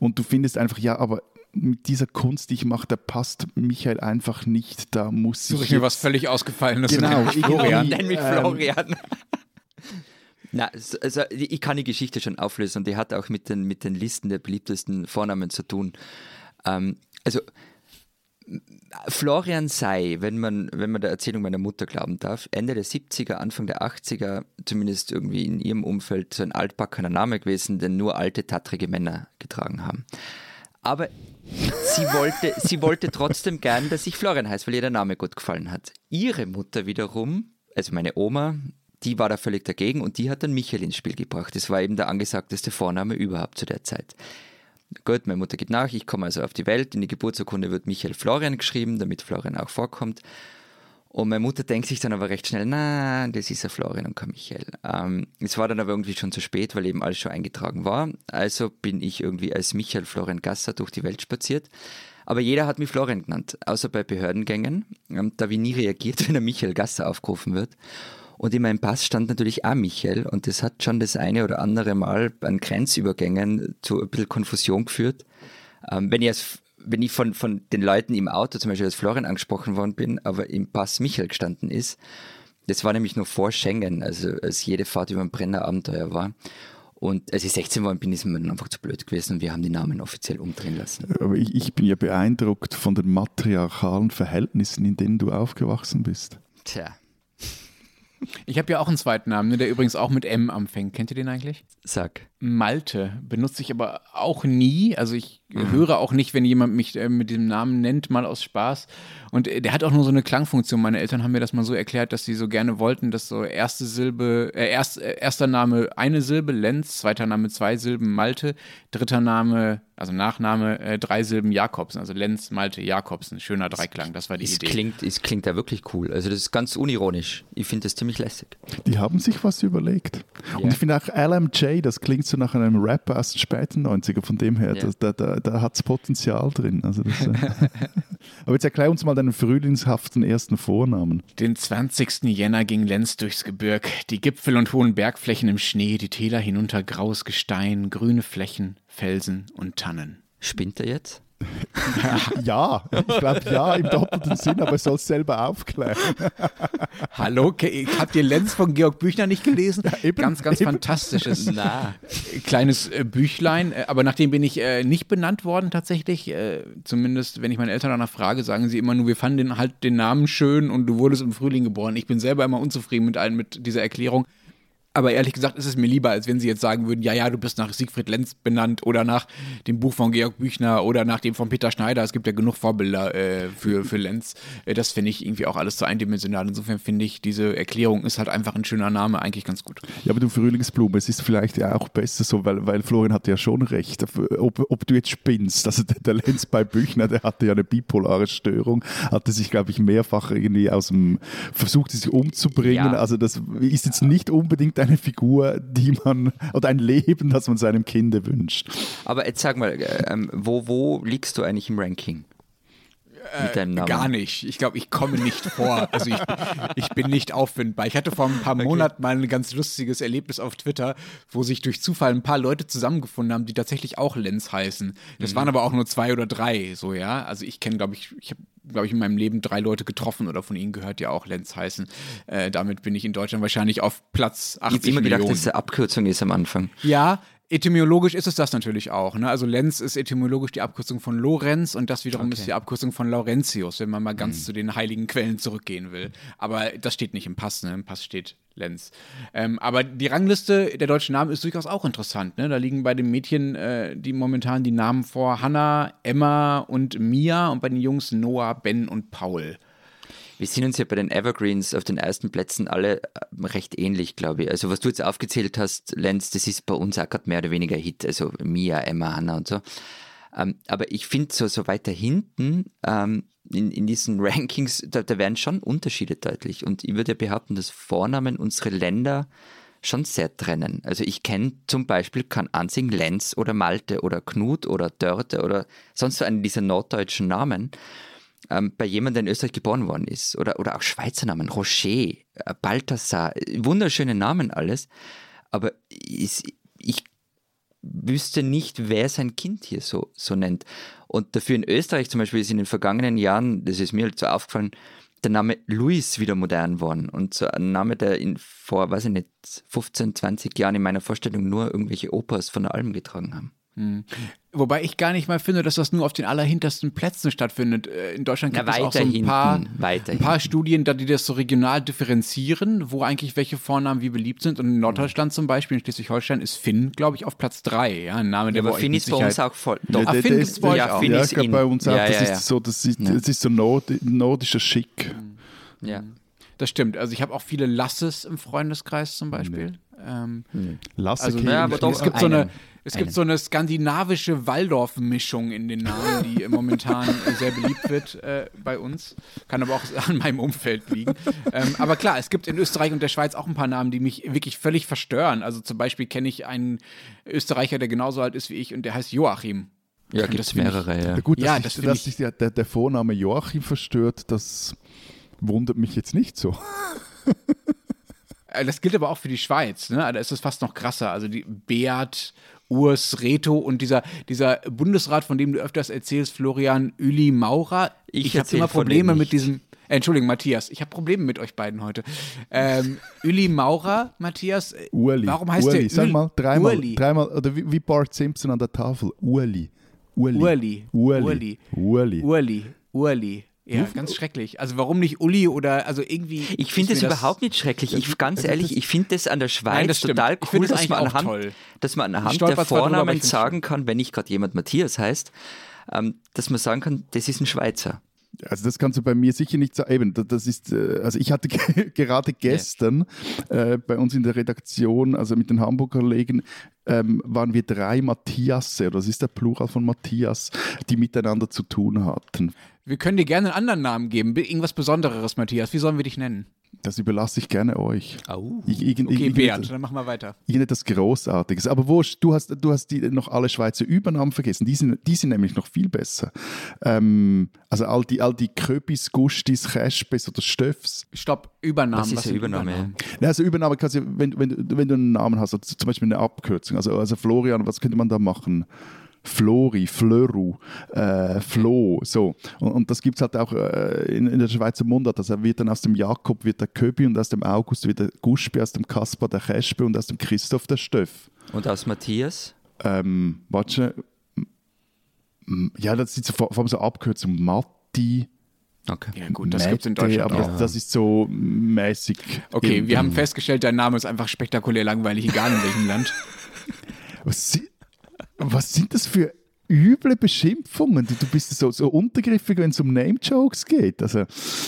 Und du findest einfach, ja, aber mit dieser Kunst, die ich mache, da passt Michael einfach nicht. Da muss Suche ich. mir was völlig Ausgefallenes. Genau, Florian. Nenn mich Florian. Na, also ich kann die Geschichte schon auflösen und die hat auch mit den, mit den Listen der beliebtesten Vornamen zu tun. Ähm, also Florian sei, wenn man, wenn man der Erzählung meiner Mutter glauben darf, Ende der 70er, Anfang der 80er, zumindest irgendwie in ihrem Umfeld, so ein altbackener Name gewesen, den nur alte, tattrige Männer getragen haben. Aber sie wollte, sie wollte trotzdem gern, dass ich Florian heiße, weil ihr der Name gut gefallen hat. Ihre Mutter wiederum, also meine Oma, die war da völlig dagegen und die hat dann Michael ins Spiel gebracht. Das war eben der angesagteste Vorname überhaupt zu der Zeit. Gut, meine Mutter geht nach, ich komme also auf die Welt, in die Geburtsurkunde wird Michael Florian geschrieben, damit Florian auch vorkommt. Und meine Mutter denkt sich dann aber recht schnell, na, das ist ja Florian und kein Michael. Ähm, es war dann aber irgendwie schon zu spät, weil eben alles schon eingetragen war. Also bin ich irgendwie als Michael Florian Gasser durch die Welt spaziert. Aber jeder hat mich Florian genannt, außer bei Behördengängen. Ähm, da ich nie reagiert, wenn er Michael Gasser aufgerufen wird. Und in meinem Pass stand natürlich auch Michael und das hat schon das eine oder andere Mal an Grenzübergängen zu ein bisschen Konfusion geführt. Ähm, wenn ich als wenn ich von, von den Leuten im Auto zum Beispiel als Florian angesprochen worden bin, aber im Pass Michael gestanden ist, das war nämlich noch vor Schengen, also als jede Fahrt über ein Brennerabenteuer war. Und als ich 16 war, bin ich mir dann einfach zu blöd gewesen und wir haben die Namen offiziell umdrehen lassen. Aber ich, ich bin ja beeindruckt von den matriarchalen Verhältnissen, in denen du aufgewachsen bist. Tja. Ich habe ja auch einen zweiten Namen, ne, der übrigens auch mit M anfängt. Kennt ihr den eigentlich? Sag. Malte. Benutze ich aber auch nie. Also ich mhm. höre auch nicht, wenn jemand mich äh, mit diesem Namen nennt, mal aus Spaß. Und äh, der hat auch nur so eine Klangfunktion. Meine Eltern haben mir das mal so erklärt, dass sie so gerne wollten, dass so erste Silbe, äh, erst, äh, erster Name eine Silbe, Lenz, zweiter Name zwei Silben, Malte, dritter Name also Nachname, äh, drei Silben Jakobsen, also Lenz, Malte, Jakobsen, schöner Dreiklang, das war die es Idee. Klingt, es klingt ja wirklich cool, also das ist ganz unironisch. Ich finde das ziemlich lässig. Die haben sich was überlegt. Ja. Und ich finde auch LMJ, das klingt so nach einem Rapper aus den späten 90er, von dem her, ja. das, da, da, da hat es Potenzial drin. Also das, äh Aber jetzt erklär uns mal deinen frühlingshaften ersten Vornamen. Den 20. Jänner ging Lenz durchs Gebirg, die Gipfel und hohen Bergflächen im Schnee, die Täler hinunter graues Gestein, grüne Flächen, Felsen und Tannen. Spinnt er jetzt? ja, ich glaube ja, im doppelten Sinn, aber er soll es selber aufklären. Hallo, habt ihr Lenz von Georg Büchner nicht gelesen? Ja, eben, ganz, ganz eben. fantastisches Na. kleines äh, Büchlein. Äh, aber nachdem bin ich äh, nicht benannt worden tatsächlich. Äh, zumindest, wenn ich meine Eltern danach frage, sagen sie immer nur, wir fanden den, halt den Namen schön und du wurdest im Frühling geboren. Ich bin selber immer unzufrieden mit, allen, mit dieser Erklärung. Aber ehrlich gesagt ist es mir lieber, als wenn sie jetzt sagen würden, ja, ja, du bist nach Siegfried Lenz benannt oder nach dem Buch von Georg Büchner oder nach dem von Peter Schneider. Es gibt ja genug Vorbilder äh, für, für Lenz. Äh, das finde ich irgendwie auch alles zu eindimensional. Insofern finde ich, diese Erklärung ist halt einfach ein schöner Name, eigentlich ganz gut. Ja, aber du Frühlingsblume, es ist vielleicht ja auch besser so, weil, weil Florian hat ja schon recht. Ob, ob du jetzt spinnst, also der, der Lenz bei Büchner, der hatte ja eine bipolare Störung, hatte sich, glaube ich, mehrfach irgendwie aus dem, versucht sich umzubringen. Ja. Also das ist jetzt nicht unbedingt eine Figur, die man, oder ein Leben, das man seinem Kind wünscht. Aber jetzt sag mal, äh, ähm, wo, wo liegst du eigentlich im Ranking? Mit deinem Namen? Gar nicht. Ich glaube, ich komme nicht vor. Also ich, ich bin nicht auffindbar. Ich hatte vor ein paar okay. Monaten mal ein ganz lustiges Erlebnis auf Twitter, wo sich durch Zufall ein paar Leute zusammengefunden haben, die tatsächlich auch Lenz heißen. Das mhm. waren aber auch nur zwei oder drei, so ja. Also ich kenne, glaube ich, ich habe glaube ich, in meinem Leben drei Leute getroffen oder von ihnen gehört, die auch Lenz heißen. Äh, damit bin ich in Deutschland wahrscheinlich auf Platz 80 Ich habe immer gedacht, dass es eine Abkürzung ist am Anfang. Ja, Etymologisch ist es das natürlich auch. Ne? Also Lenz ist etymologisch die Abkürzung von Lorenz und das wiederum okay. ist die Abkürzung von Laurentius, wenn man mal ganz mhm. zu den heiligen Quellen zurückgehen will. Aber das steht nicht im Pass, ne? im Pass steht Lenz. Ähm, aber die Rangliste der deutschen Namen ist durchaus auch interessant. Ne? Da liegen bei den Mädchen äh, die momentan die Namen vor Hannah, Emma und Mia und bei den Jungs Noah, Ben und Paul. Wir sind uns ja bei den Evergreens auf den ersten Plätzen alle äh, recht ähnlich, glaube ich. Also was du jetzt aufgezählt hast, Lenz, das ist bei uns auch gerade mehr oder weniger Hit. Also Mia, Emma, Hannah und so. Ähm, aber ich finde so, so weiter hinten ähm, in, in diesen Rankings, da, da werden schon Unterschiede deutlich. Und ich würde behaupten, dass Vornamen unsere Länder schon sehr trennen. Also ich kenne zum Beispiel kein Ansing Lenz oder Malte oder Knut oder Dörte oder sonst so einen dieser norddeutschen Namen ähm, bei jemandem, der in Österreich geboren worden ist. Oder, oder auch Schweizer Namen, Rocher, äh, Balthasar, wunderschöne Namen alles. Aber ich, ich wüsste nicht, wer sein Kind hier so, so nennt. Und dafür in Österreich zum Beispiel ist in den vergangenen Jahren, das ist mir halt so aufgefallen, der Name Luis wieder modern worden. Und so ein Name, der in, vor, weiß ich nicht, 15, 20 Jahren in meiner Vorstellung nur irgendwelche Opas von der Alm getragen haben. Hm. Wobei ich gar nicht mal finde, dass das nur auf den allerhintersten Plätzen stattfindet. Äh, in Deutschland gibt ja, es auch so ein paar, ein paar Studien, die das so regional differenzieren, wo eigentlich welche Vornamen wie beliebt sind. Und in Norddeutschland zum Beispiel, in Schleswig-Holstein, ist Finn, glaube ich, auf Platz 3. Ja, ein Name, der ja, aber Finn ist bei uns auch voll. Doch. Ja, ah, Finn ist bei euch ja, auch. Finn ja, ist in, bei uns auch. Ja, das ist so, das ist, das ist so nord, nordischer Schick. Ja. Das stimmt. Also ich habe auch viele Lasses im Freundeskreis zum Beispiel. Nee. Ähm, nee. Lasse also, ja, aber doch, es gibt so eine es gibt so eine skandinavische Waldorf-Mischung in den Namen, die momentan sehr beliebt wird äh, bei uns. Kann aber auch an meinem Umfeld liegen. Ähm, aber klar, es gibt in Österreich und der Schweiz auch ein paar Namen, die mich wirklich völlig verstören. Also zum Beispiel kenne ich einen Österreicher, der genauso alt ist wie ich und der heißt Joachim. Ja, gibt es mehrere, ich, ja. Gut, dass, ja, das ich, dass sich der, der, der Vorname Joachim verstört, das wundert mich jetzt nicht so. Äh, das gilt aber auch für die Schweiz, ne? Da ist es fast noch krasser. Also die Beat Urs Reto und dieser, dieser Bundesrat, von dem du öfters erzählst, Florian Uli Maurer. Ich, ich habe immer Probleme mit diesem. Äh, Entschuldigung, Matthias, ich habe Probleme mit euch beiden heute. Ähm, Uli Maurer, Matthias. Äh, Uli. Warum heißt Uli. der Sag mal, dreimal, Uli. dreimal, oder wie, wie Bart Simpson an der Tafel. Uli. Uli. Uli. Uli. Uli. Uli. Uli. Ja, ganz schrecklich. Also warum nicht Uli oder also irgendwie. Ich finde das, das überhaupt nicht schrecklich. Ich ganz ehrlich, ich finde das an der Schweiz Nein, total cool, das dass, man anhand, dass man anhand der Vornamen sagen kann, wenn nicht gerade jemand Matthias heißt, ähm, dass man sagen kann, das ist ein Schweizer. Also das kannst du bei mir sicher nicht sagen. Eben, das ist, äh, also ich hatte gerade gestern ja. äh, bei uns in der Redaktion, also mit den Hamburger Kollegen, ähm, waren wir drei Matthiasse, oder das ist der Plural von Matthias, die miteinander zu tun hatten. Wir können dir gerne einen anderen Namen geben, irgendwas Besonderes, Matthias. Wie sollen wir dich nennen? Das überlasse ich gerne euch. Oh. Ich, ich, okay, ich, Bernd, dann machen wir weiter. Irgendetwas Großartiges. Aber wurscht, du hast, du hast die, noch alle Schweizer Übernahmen vergessen. Die sind, die sind nämlich noch viel besser. Ähm, also all die, all die Köpis, Gustis, Chespes oder Stöffs. Stopp, Übernahmen. Was ist eine Übernahme? Übernahme? Ja, also Übernahme kannst du, wenn, wenn, wenn du einen Namen hast, also zum Beispiel eine Abkürzung. Also, also Florian, was könnte man da machen? Flori, Flöru, äh, Flo, so. Und, und das gibt es halt auch äh, in, in, der Schweizer Mundart. Also wird dann aus dem Jakob wird der Köbi und aus dem August wird der Guspe, aus dem Kaspar der Chespe und aus dem Christoph der Stöff. Und aus Matthias? Ähm, warte, ja, das sind so, vor allem so Abkürzungen. Matti, Okay. Ja gut, das gibt es in Deutschland aber auch. das ist so mäßig. Okay, wir haben festgestellt, dein Name ist einfach spektakulär langweilig, egal in welchem Land. Was, was sind das für üble Beschimpfungen. Du, bist so, so untergriffig, wenn es um Name-Jokes geht. Also,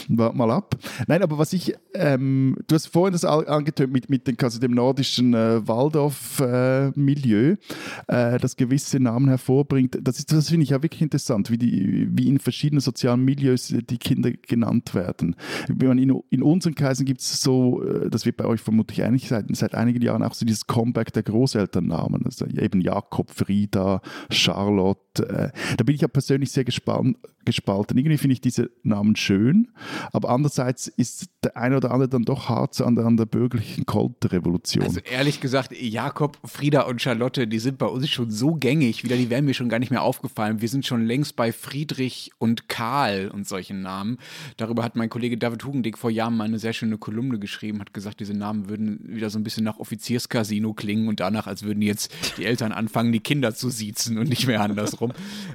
warte mal ab. Nein, aber was ich, ähm, du hast vorhin das angetönt mit, mit den, also dem nordischen äh, Waldorf-Milieu, äh, äh, das gewisse Namen hervorbringt. Das, das finde ich ja wirklich interessant, wie, die, wie in verschiedenen sozialen Milieus die Kinder genannt werden. In, in unseren Kreisen gibt es so, äh, das wird bei euch vermutlich eigentlich seit, seit einigen Jahren auch so dieses Comeback der Großelternnamen. Also eben Jakob, Frieda, Charlotte, people Äh, da bin ich ja persönlich sehr gespannt, gespalten. Irgendwie finde ich diese Namen schön, aber andererseits ist der eine oder andere dann doch hart an der, an der bürgerlichen Konterrevolution. Also ehrlich gesagt, Jakob, Frieda und Charlotte, die sind bei uns schon so gängig, wieder, die wären mir schon gar nicht mehr aufgefallen. Wir sind schon längst bei Friedrich und Karl und solchen Namen. Darüber hat mein Kollege David Hugendick vor Jahren mal eine sehr schöne Kolumne geschrieben, hat gesagt, diese Namen würden wieder so ein bisschen nach Offizierscasino klingen und danach, als würden jetzt die Eltern anfangen, die Kinder zu siezen und nicht mehr andersrum.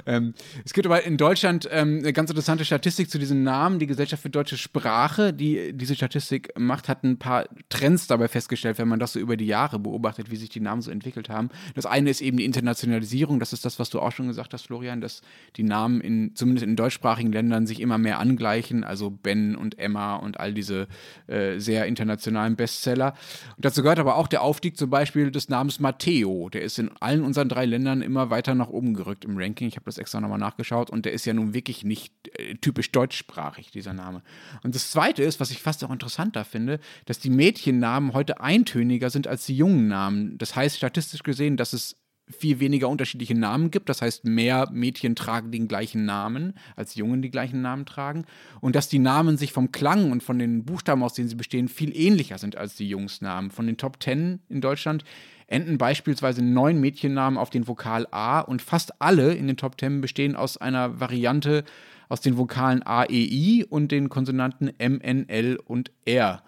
Ähm, es gibt aber in Deutschland ähm, eine ganz interessante Statistik zu diesen Namen. Die Gesellschaft für deutsche Sprache, die diese Statistik macht, hat ein paar Trends dabei festgestellt, wenn man das so über die Jahre beobachtet, wie sich die Namen so entwickelt haben. Das eine ist eben die Internationalisierung. Das ist das, was du auch schon gesagt hast, Florian, dass die Namen in, zumindest in deutschsprachigen Ländern sich immer mehr angleichen. Also Ben und Emma und all diese äh, sehr internationalen Bestseller. Und dazu gehört aber auch der Aufstieg zum Beispiel des Namens Matteo. Der ist in allen unseren drei Ländern immer weiter nach oben gerückt im Ranking. Ich habe das extra nochmal nachgeschaut und der ist ja nun wirklich nicht äh, typisch deutschsprachig, dieser Name. Und das Zweite ist, was ich fast auch interessanter finde, dass die Mädchennamen heute eintöniger sind als die jungen Namen. Das heißt statistisch gesehen, dass es viel weniger unterschiedliche Namen gibt. Das heißt, mehr Mädchen tragen den gleichen Namen, als Jungen die gleichen Namen tragen. Und dass die Namen sich vom Klang und von den Buchstaben, aus denen sie bestehen, viel ähnlicher sind als die Jungsnamen. Von den Top Ten in Deutschland enden beispielsweise neun Mädchennamen auf den Vokal A und fast alle in den Top Ten bestehen aus einer Variante aus den Vokalen A, E, I und den Konsonanten M, N, L und R.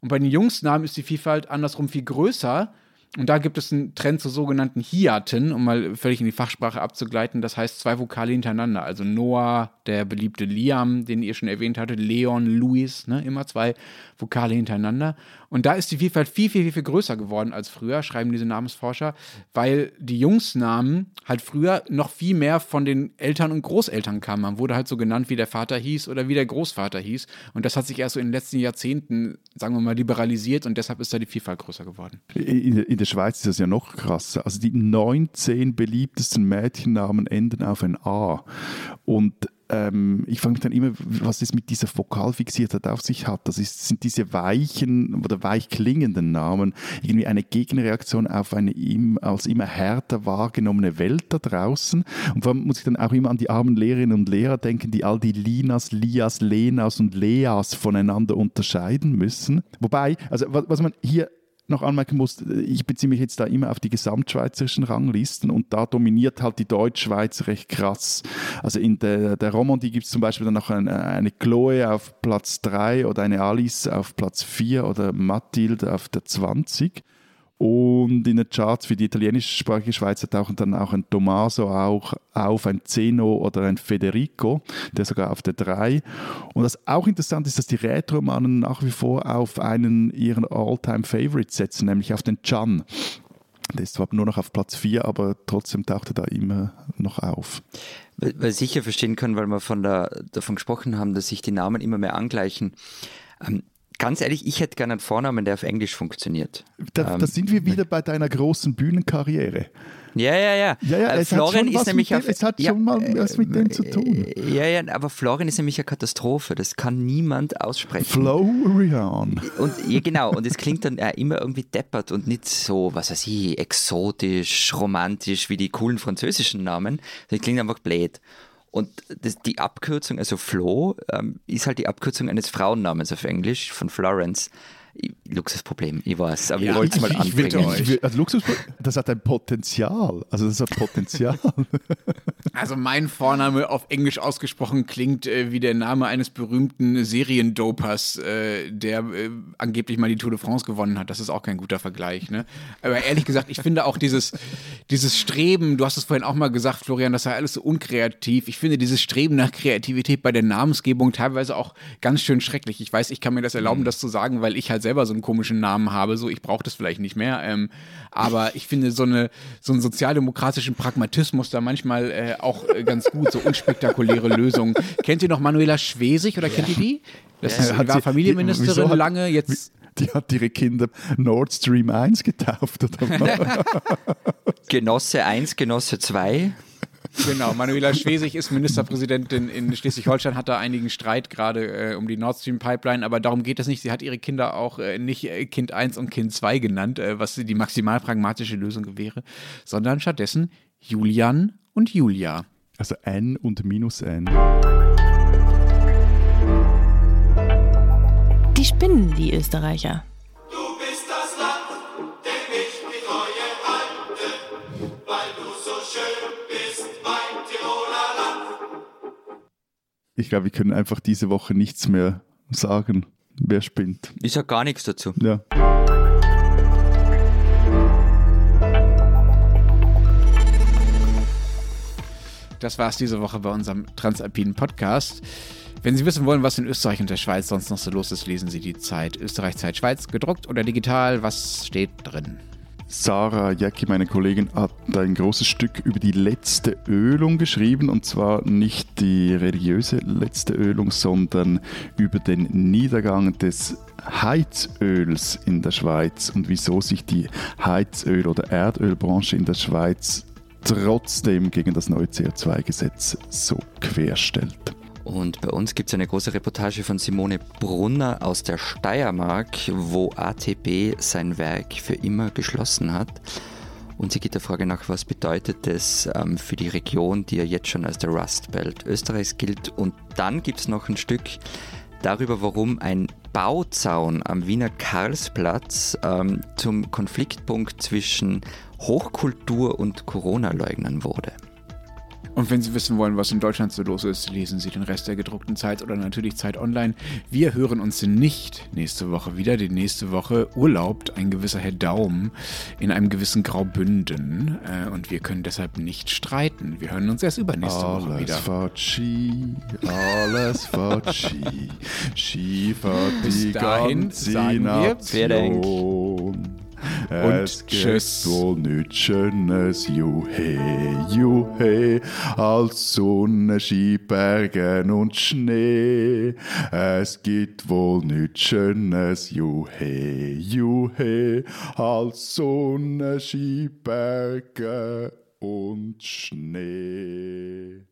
Und bei den Jungsnamen ist die Vielfalt andersrum viel größer. Und da gibt es einen Trend zu sogenannten Hiaten, um mal völlig in die Fachsprache abzugleiten. Das heißt zwei Vokale hintereinander. Also Noah, der beliebte Liam, den ihr schon erwähnt hattet, Leon, Louis, ne, immer zwei Vokale hintereinander. Und da ist die Vielfalt viel, viel, viel größer geworden als früher, schreiben diese Namensforscher, weil die Jungsnamen halt früher noch viel mehr von den Eltern und Großeltern kamen. Man wurde halt so genannt, wie der Vater hieß oder wie der Großvater hieß. Und das hat sich erst so in den letzten Jahrzehnten, sagen wir mal, liberalisiert und deshalb ist da die Vielfalt größer geworden. In, in der Schweiz ist das ja noch krasser. Also die 19 beliebtesten Mädchennamen enden auf ein A. Und ähm, ich frage mich dann immer, was es mit dieser Vokalfixiertheit auf sich hat. Das ist, sind diese weichen oder weich klingenden Namen irgendwie eine Gegenreaktion auf eine im, als immer härter wahrgenommene Welt da draußen. Und vor allem muss ich dann auch immer an die armen Lehrerinnen und Lehrer denken, die all die Linas, Lias, Lenas und Leas voneinander unterscheiden müssen. Wobei, also was, was man hier noch anmerken muss, ich beziehe mich jetzt da immer auf die gesamtschweizerischen Ranglisten und da dominiert halt die Deutschschweiz recht krass. Also in der, der Romandie gibt es zum Beispiel dann noch eine, eine Chloe auf Platz 3 oder eine Alice auf Platz 4 oder Mathilde auf der 20. Und in den Charts für die italienischsprachige Schweiz tauchen dann auch ein Tommaso auch auf, ein Zeno oder ein Federico, der sogar auf der 3. Und was auch interessant ist, dass die Rätoromanen nach wie vor auf einen ihrer All-Time-Favorites setzen, nämlich auf den Can. Der ist zwar nur noch auf Platz 4, aber trotzdem taucht er da immer noch auf. Weil ich sicher verstehen können, weil wir von der, davon gesprochen haben, dass sich die Namen immer mehr angleichen. Ganz ehrlich, ich hätte gerne einen Vornamen, der auf Englisch funktioniert. Da, ähm, da sind wir wieder bei deiner großen Bühnenkarriere. Ja, ja, ja. ja, ja äh, Florian ist nämlich auf, Es hat ja, schon mal was mit dem zu tun. Äh, ja, ja, aber Florian ist nämlich eine Katastrophe. Das kann niemand aussprechen. Florian. Und ja, genau. Und es klingt dann äh, immer irgendwie deppert und nicht so, was weiß ich, exotisch, romantisch wie die coolen französischen Namen. Das klingt einfach blöd. Und das, die Abkürzung, also Flo, ähm, ist halt die Abkürzung eines Frauennamens auf Englisch von Florence. Luxusproblem, ich weiß, aber ja, ich wollte es mal anbringen. Ich, ich, also Luxusproblem, das hat ein Potenzial. Also das hat Potenzial. Also mein Vorname auf Englisch ausgesprochen klingt äh, wie der Name eines berühmten Seriendopers, äh, der äh, angeblich mal die Tour de France gewonnen hat. Das ist auch kein guter Vergleich. Ne? Aber ehrlich gesagt, ich finde auch dieses, dieses Streben, du hast es vorhin auch mal gesagt, Florian, das sei alles so unkreativ. Ich finde dieses Streben nach Kreativität bei der Namensgebung teilweise auch ganz schön schrecklich. Ich weiß, ich kann mir das erlauben, mhm. das zu sagen, weil ich halt selber so einen komischen Namen habe. So, ich brauche das vielleicht nicht mehr. Ähm, aber ich finde so, eine, so einen sozialdemokratischen Pragmatismus da manchmal äh, auch äh, ganz gut, so unspektakuläre Lösungen. Kennt ihr noch Manuela Schwesig oder kennt ihr die? Das ja, war sie, Familienministerin die, lange, jetzt die hat ihre Kinder Nord Stream 1 getauft. Oder? Genosse 1, Genosse 2. Genau, Manuela Schwesig ist Ministerpräsidentin in Schleswig-Holstein, hat da einigen Streit gerade äh, um die Nord Stream Pipeline, aber darum geht es nicht. Sie hat ihre Kinder auch äh, nicht äh, Kind 1 und Kind 2 genannt, äh, was die maximal pragmatische Lösung wäre, sondern stattdessen Julian und Julia. Also N und minus N. Die spinnen, die Österreicher. Ich glaube, wir können einfach diese Woche nichts mehr sagen. Wer spinnt? Ich sage gar nichts dazu. Ja. Das war es diese Woche bei unserem Transalpinen Podcast. Wenn Sie wissen wollen, was in Österreich und der Schweiz sonst noch so los ist, lesen Sie die Zeit Österreich, Zeit, Schweiz, gedruckt oder digital. Was steht drin? Sarah Jacki, meine Kollegin, hat ein großes Stück über die letzte Ölung geschrieben und zwar nicht die religiöse letzte Ölung, sondern über den Niedergang des Heizöls in der Schweiz und wieso sich die Heizöl- oder Erdölbranche in der Schweiz trotzdem gegen das neue CO2-Gesetz so querstellt. Und bei uns gibt es eine große Reportage von Simone Brunner aus der Steiermark, wo ATB sein Werk für immer geschlossen hat. Und sie geht der Frage nach, was bedeutet das ähm, für die Region, die ja jetzt schon als der Rust Belt Österreichs gilt. Und dann gibt es noch ein Stück darüber, warum ein Bauzaun am Wiener Karlsplatz ähm, zum Konfliktpunkt zwischen Hochkultur und Corona-Leugnern wurde. Und wenn Sie wissen wollen, was in Deutschland so los ist, lesen Sie den Rest der gedruckten Zeit oder natürlich Zeit online. Wir hören uns nicht nächste Woche wieder, denn nächste Woche urlaubt ein gewisser Herr Daum in einem gewissen Graubünden äh, und wir können deshalb nicht streiten. Wir hören uns erst übernächste alles Woche wieder. Alles fahrt Ski, Ski fahrt die ganze Nation. Es tschüss. wohl nichts Schönes, juhe, juhe, als Sonne, Skibergen und Schnee. Es gibt wohl nichts Schönes, juhe, juhe, als Sonne, Skibergen und Schnee.